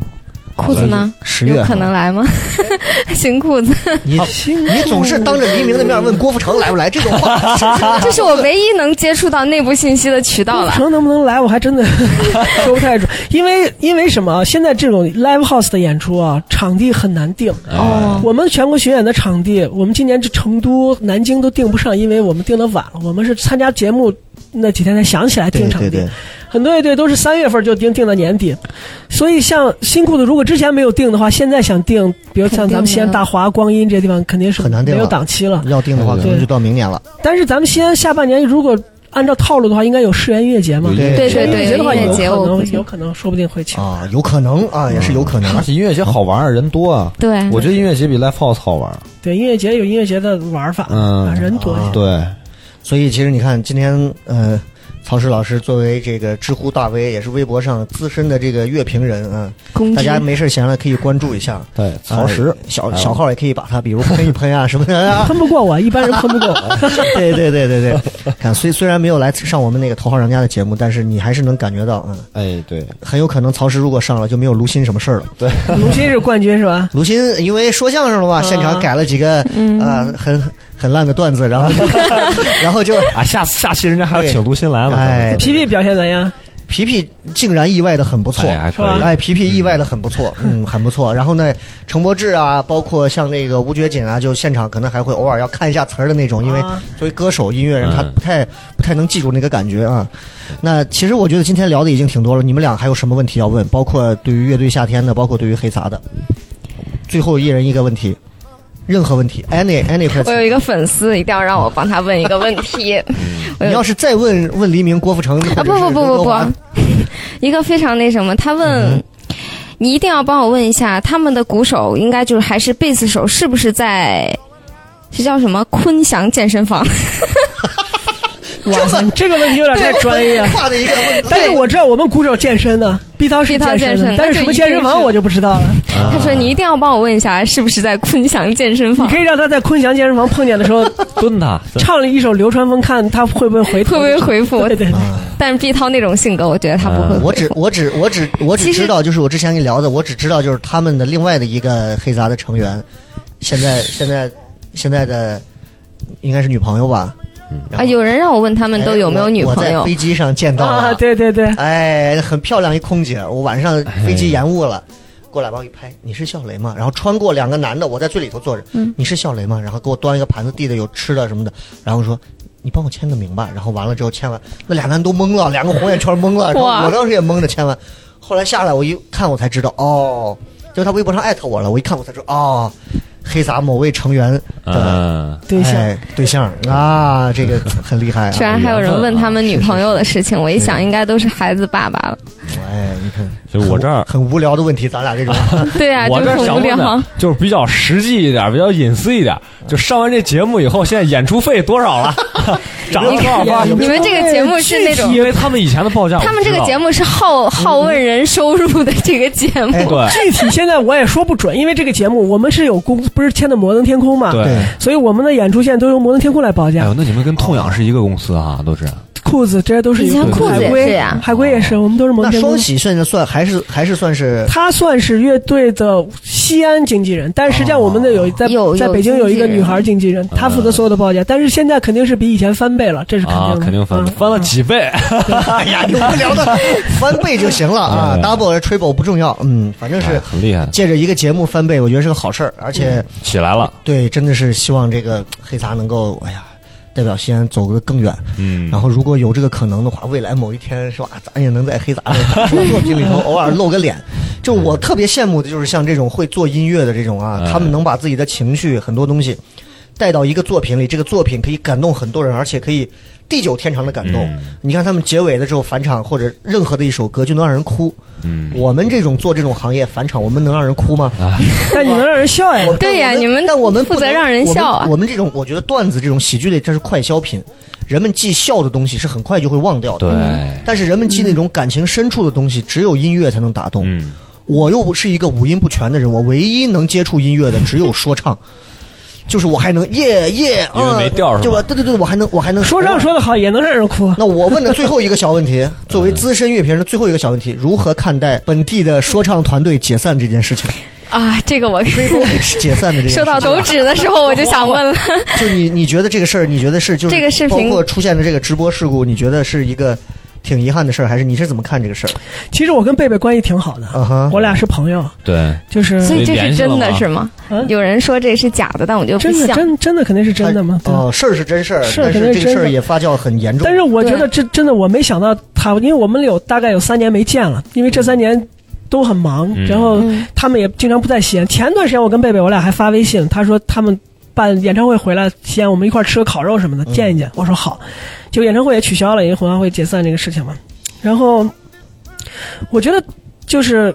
裤子呢？十月有可能来吗？新裤子，你你总是当着黎明的面问郭富城来不来这种话，这是我唯一能接触到内部信息的渠道了。城能不能来，我还真的 说不太准，因为因为什么啊？现在这种 live house 的演出啊，场地很难定。哦，我们全国巡演的场地，我们今年这成都、南京都定不上，因为我们定的晚了。我们是参加节目那几天才想起来定场地，对对对，很多乐队都是三月份就定，定到年底。所以像新裤子，如果之前没有定的话，现在想定，比如像咱们西安大华、光阴这些地方，肯定是很难定没有档期了。要定的话可能就到明年了。但是咱们西安下半年如果按照套路的话，应该有世园音乐节嘛？对对对音乐节的话，有可能有可能，说不定会请。啊，有可能啊，也是有可能而。且音乐节好玩儿，人多啊。对，我觉得音乐节比 live house 好玩。对，音乐节有音乐节的玩法，嗯啊人多。对，所以其实你看，今天呃，曹石老师作为这个知乎大 V，也是微博上资深的这个乐评人啊，大家没事闲了可以关注一下。对，曹石呃小小号也可以把他，比如喷一喷啊什么的啊。喷不过我，一般人喷不过我。对对对对对，看虽虽然没有来上我们那个头号玩家的节目，但是你还是能感觉到，嗯，哎，对，很有可能曹石如果上了就没有卢鑫什么事儿了。卢鑫是冠军是吧？卢鑫因为说相声的话，现场改了几个嗯啊、很很烂的段子，然后 然后就啊，下次下期人家还要请卢鑫来了。哎，皮皮表现怎样？皮皮竟然意外的很不错，哎皮皮意外的很不错，嗯，很不错。然后呢，程柏志啊，包括像那个吴觉锦啊，就现场可能还会偶尔要看一下词儿的那种，因为啊作为歌手、音乐人，他嗯不太不太能记住那个感觉啊。那其实我觉得今天聊的已经挺多了，你们俩还有什么问题要问？包括对于乐队夏天的，包括对于黑撒的。最后一人一个问题，任何问题，any any 我有。一个粉丝，一定要让我帮他问一个问题。你要是再问问黎明、郭富城，啊不不不不不，一个非常那什么，他问。你一定要帮我问一下，他们的鼓手应该就是还是贝斯手，是不是在这叫什么昆祥健身房？哇塞，这个问题有点太专业了。画的一个问题。但是我知道我们鼓手健身的，毕涛是健身健的，但是什么健身房我就不知道了。他说你一定要帮我问一下，是不是在昆祥健身房你可？以让他在昆祥健身房碰见的时候 蹲他，唱了一首流川枫，看他会不会回头，会不会回复？对对对，但是毕涛那种性格，我觉得他不会。我只我只我只我只知道，就是我之前跟你聊的，我只知道就是他们的另外的一个黑杂的成员，现在现在现在的应该是女朋友吧？然啊，有人让我问他们都有没有女朋友我在飞机上见到啊，了，对对对，哎，很漂亮一空姐，我晚上飞机延误了。过来帮我一拍，你是笑雷吗？然后穿过两个男的，我在最里头坐着，嗯你是笑雷吗？然后给我端一个盘子，递的有吃的什么的，然后说你帮我签个名吧。然后完了之后签完，那俩男都懵了，两个红眼圈懵了，然后我当时也懵着签完。后来下来我一看我才知道，哦，就是他微博上艾特我了，我一看我才知道，哦，黑撒某位成员的嗯，对象。哎对象。啊，这个很厉害。啊。居然还有人问他们女朋友的事情，我一想应该都是孩子爸爸了。哎，你看，就我这儿很无聊的问题，咱俩这种。对啊，我这儿想问的。就是比较实际一点，比较隐私一点。就上完这节目以后，现在演出费多少了？涨了多少吧？你们这个节目是那种，因为他们以前的报价，他们这个节目目是好好问人收入的这个节目。哎对具体现在我也说不准，因为这个节目我们是有公不是签的摩登天空嘛，对。对所以我们的演出现在都由摩登天空来报价哎呦，。那你们跟痛仰是一个公司啊，都是裤子，这些都是以前裤子也是海龟呀。海龟也是，我们都是蒙那双。喜现在算还是还是算是他算是乐队的西安经纪人，但实际上我们的有在在北京有一个女孩经纪人，她负责所有的报价，但是现在肯定是比以前翻倍了，这是肯啊定，的，肯定翻嗯翻了几倍。哎呀，你们聊的 翻倍就行了啊哎，double triple 不重要，嗯，反正是哎很厉害，借着一个节目翻倍，我觉得是个好事儿，而且起来了。对，真的是希望这个黑撒能够，哎呀，代表西安走得更远。嗯，然后如果有这个可能的话，未来某一天是吧，咱也能在黑撒的 作品里头偶尔露个脸。就我特别羡慕的就是像这种会做音乐的这种啊，哎他们能把自己的情绪很多东西带到一个作品里，这个作品可以感动很多人，而且可以地久天长的感动。嗯你看他们结尾的时候返场或者任何的一首歌就能让人哭。嗯，我们这种做这种行业返场，我们能让人哭吗？但你能让人笑呀。对呀你们但我们不能负责让人笑啊我们我们这种，我觉得段子这种喜剧类，这是快消品，人们记笑的东西是很快就会忘掉的。对，但是人们记那种感情深处的东西，只有音乐才能打动。嗯，我又不是一个五音不全的人，我唯一能接触音乐的只有说唱，就是我还能耶耶，因为嗯没调对吧？对对对，我还能我还能说唱说的好也能让人哭。那我问的最后一个小问题，作为资深乐评人的最后一个小问题，如何看待本地的说唱团队解散这件事情？啊，这个我 解散的这件事情收到手指的时候我就想问了，就你你觉得这个事儿，你觉得是就是这个视频包括出现的这个直播事故，你觉得是一个挺遗憾的事儿，还是你是怎么看这个事儿？其实我跟贝贝关系挺好的，嗯哼我俩是朋友，对，就是所以这是真的是吗嗯？有人说这是假的，但我觉得不真的。真真的肯定是真的嘛。对哦，事儿是真事儿，是但是这个事儿肯定是真的也发酵很严重。但是我觉得这真的我没想到他，因为我们有大概有三年没见了，因为这三年都很忙，嗯然后嗯他们也经常不在西安。前段时间我跟贝贝我俩还发微信，他说他们办演唱会回来西安，我们一块儿吃个烤肉什么的，见一见。我说好，结果演唱会也取消了，因为红花会解散这个事情嘛。然后我觉得就是。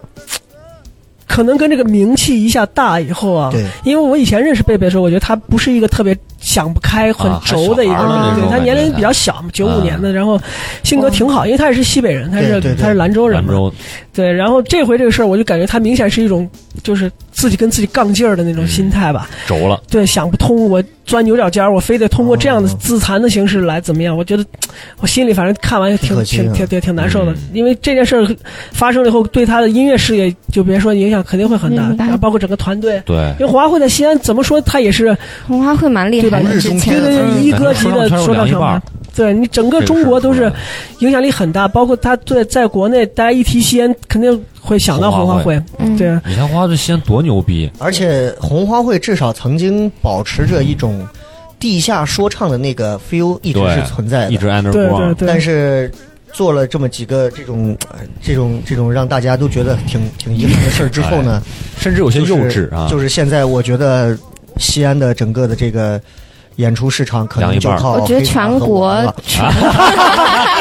可能跟这个名气一下大以后啊，对。因为我以前认识贝贝的时候，我觉得他不是一个特别想不开、很轴的一个对他年龄比较小嘛，九五啊年的，然后性格挺好，因为他也是西北人，他是对对对。他是兰州人嘛，兰州。对，然后这回这个事儿，我就感觉他明显是一种就是自己跟自己杠劲儿的那种心态吧。轴了，对，想不通，我钻牛角尖儿，我非得通过这样的哦。自残的形式来怎么样？我觉得我心里反正看完也挺挺挺挺难受的。嗯，因为这件事儿发生了以后，对他的音乐事业就别说影响肯定会很大，然后包括整个团队。对。因为红花会在西安，怎么说他也是红花会蛮厉害对吧的，之日中前对对对嗯一哥级的说唱厂牌。对你整个中国都是影响力很大，包括他在在国内，大家一提西安肯定会想到红花会。嗯对，你看花的西安多牛逼，而且红花会至少曾经保持着一种地下说唱的那个 feel，一直是存在的。一直 underground，对对对。但是做了这么几个这种、呃这种这种让大家都觉得挺挺遗憾的事儿之后呢，甚至有些幼稚啊，就是现在我觉得西安的整个的这个演出市场可能就靠我觉得全国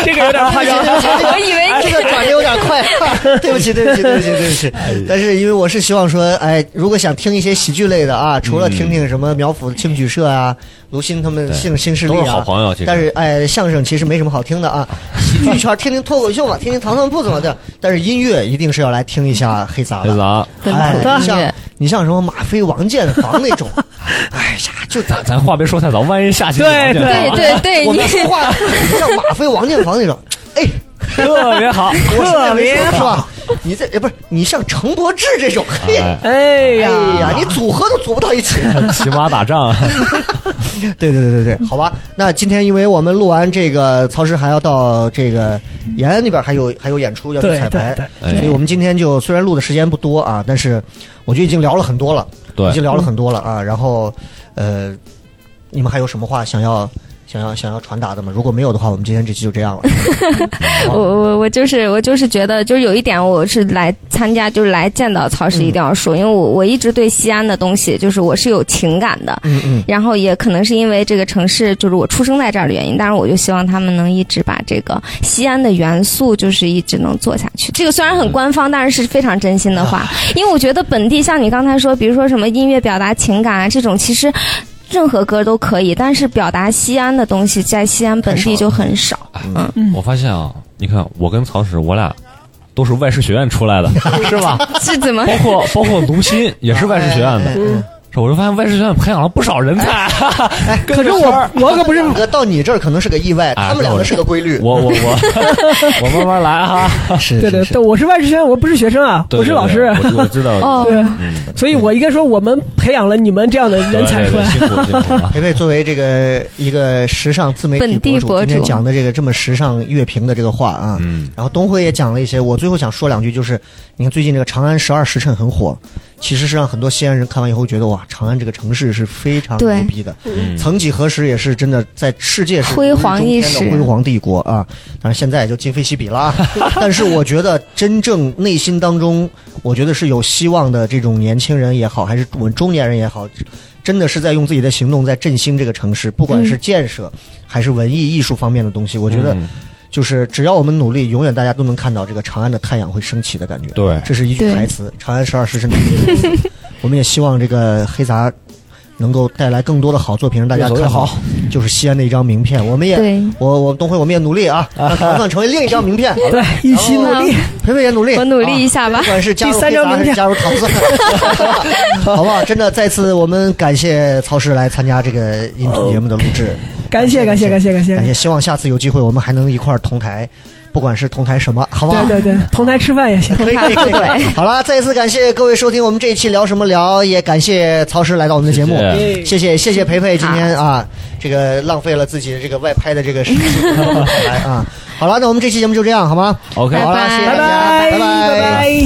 这个有点夸张。我以为哎，这个转的有点快，对不起，对不起，对不起，对不起。但是因为我是希望说，哎，如果想听一些喜剧类的啊，除了听听什么苗阜青曲社啊、卢鑫他们姓新新势力都是好啊，朋友，其实但是哎，相声其实没什么好听的啊，喜剧圈听听脱口秀嘛，听听糖蒜铺子嘛的。但是音乐一定是要来听一下黑撒的。黑杂，本哎土，你像，你像什么马飞、王建房那种，哎呀，就咱咱话别说太早，万一下期对就对对对，我你们说话 像马飞、王建房那种，哎，特别好，我是这么说是吧？你这也不是你像程柏志这种，嘿，哎呀，你组合都组不到一起。骑马打仗，对对对对对，好吧。那今天因为我们录完这个，曹石还要到这个延安那边还有还有演出要去彩排所以我们今天就虽然录的时间不多啊，但是我觉得已经聊了很多了，对已经聊了很多了啊。然后呃，你们还有什么话想要？想要想要传达的吗？如果没有的话，我们今天这期就这样了。我我我就是我就是觉得，就是有一点，我是来参加，就是来见到曹石一定要说，因为我我一直对西安的东西，就是我是有情感的，嗯嗯，然后也可能是因为这个城市就是我出生在这儿的原因，但是我就希望他们能一直把这个西安的元素就是一直能做下去。这个虽然很官方，但是是非常真心的话，因为我觉得本地像你刚才说，比如说什么音乐表达情感啊这种，其实。任何歌都可以，但是表达西安的东西在西安本地就很少。嗯，我发现啊，你看我跟曹石，我俩都是外事学院出来的，是吧？是怎么？包括包括卢鑫也是外事学院的，我就发现外事学院培养了不少人才。可是我我可不是 两个到你这儿可能是个意外，啊他们两个是个规律。我我我 我慢慢来哈。是对对对，我是外事学院，我不是学生啊，对我是老师。我我知道。哦对，嗯，所以我应该说，我们培养了你们这样的人才出来。对对对辛苦辛苦啊。培培作为这个一个时尚自媒体本地博主今天讲的这个这么时尚乐评的这个话啊，嗯然后东辉也讲了一些，我最后想说两句，就是你看最近这个长安十二时辰很火，其实是让很多西安人看完以后觉得哇，长安这个城市是非常牛逼的，嗯。曾几何时也是真的在世界是辉煌一时。的辉煌帝国啊，当然现在也就今非昔比了。啊，但是我觉得真正内心当中，我觉得是有希望的这种年轻人也好，还是我们中年人也好。真的是在用自己的行动在振兴这个城市，不管是建设、还是文艺艺术方面的东西，我觉得嗯就是只要我们努力，永远大家都能看到这个长安的太阳会升起的感觉。对这是一句台词，《长安十二时辰》。我们也希望这个黑杂能够带来更多的好作品，让大家看好，就是西安的一张名片。我们也，对我我东辉，我们也努力啊，让糖蒜成为另一张名片。对，一起努力。培培也努力，我努力一下吧啊不管是加入第三黑杂还是张名片加入糖蒜，好不好？真的，再次我们感谢曹石来参加这个音频节目的录制。感谢感谢感谢感谢感谢，希望下次有机会我们还能一块儿同台，不管是同台什么，好不好？对对对，同台吃饭也行。可以可以可以。好了，再一次感谢各位收听我们这一期聊什么聊，也感谢曹石来到我们的节目，谢谢谢谢谢培培今天啊，这个浪费了自己的这个外拍的这个时间来 啊。好了，那我们这期节目就这样好吗 OK 好了，拜拜谢谢大家，拜拜拜。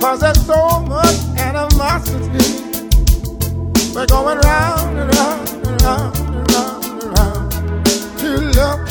Cause there's so much We're going round and round and round and round and round. Till love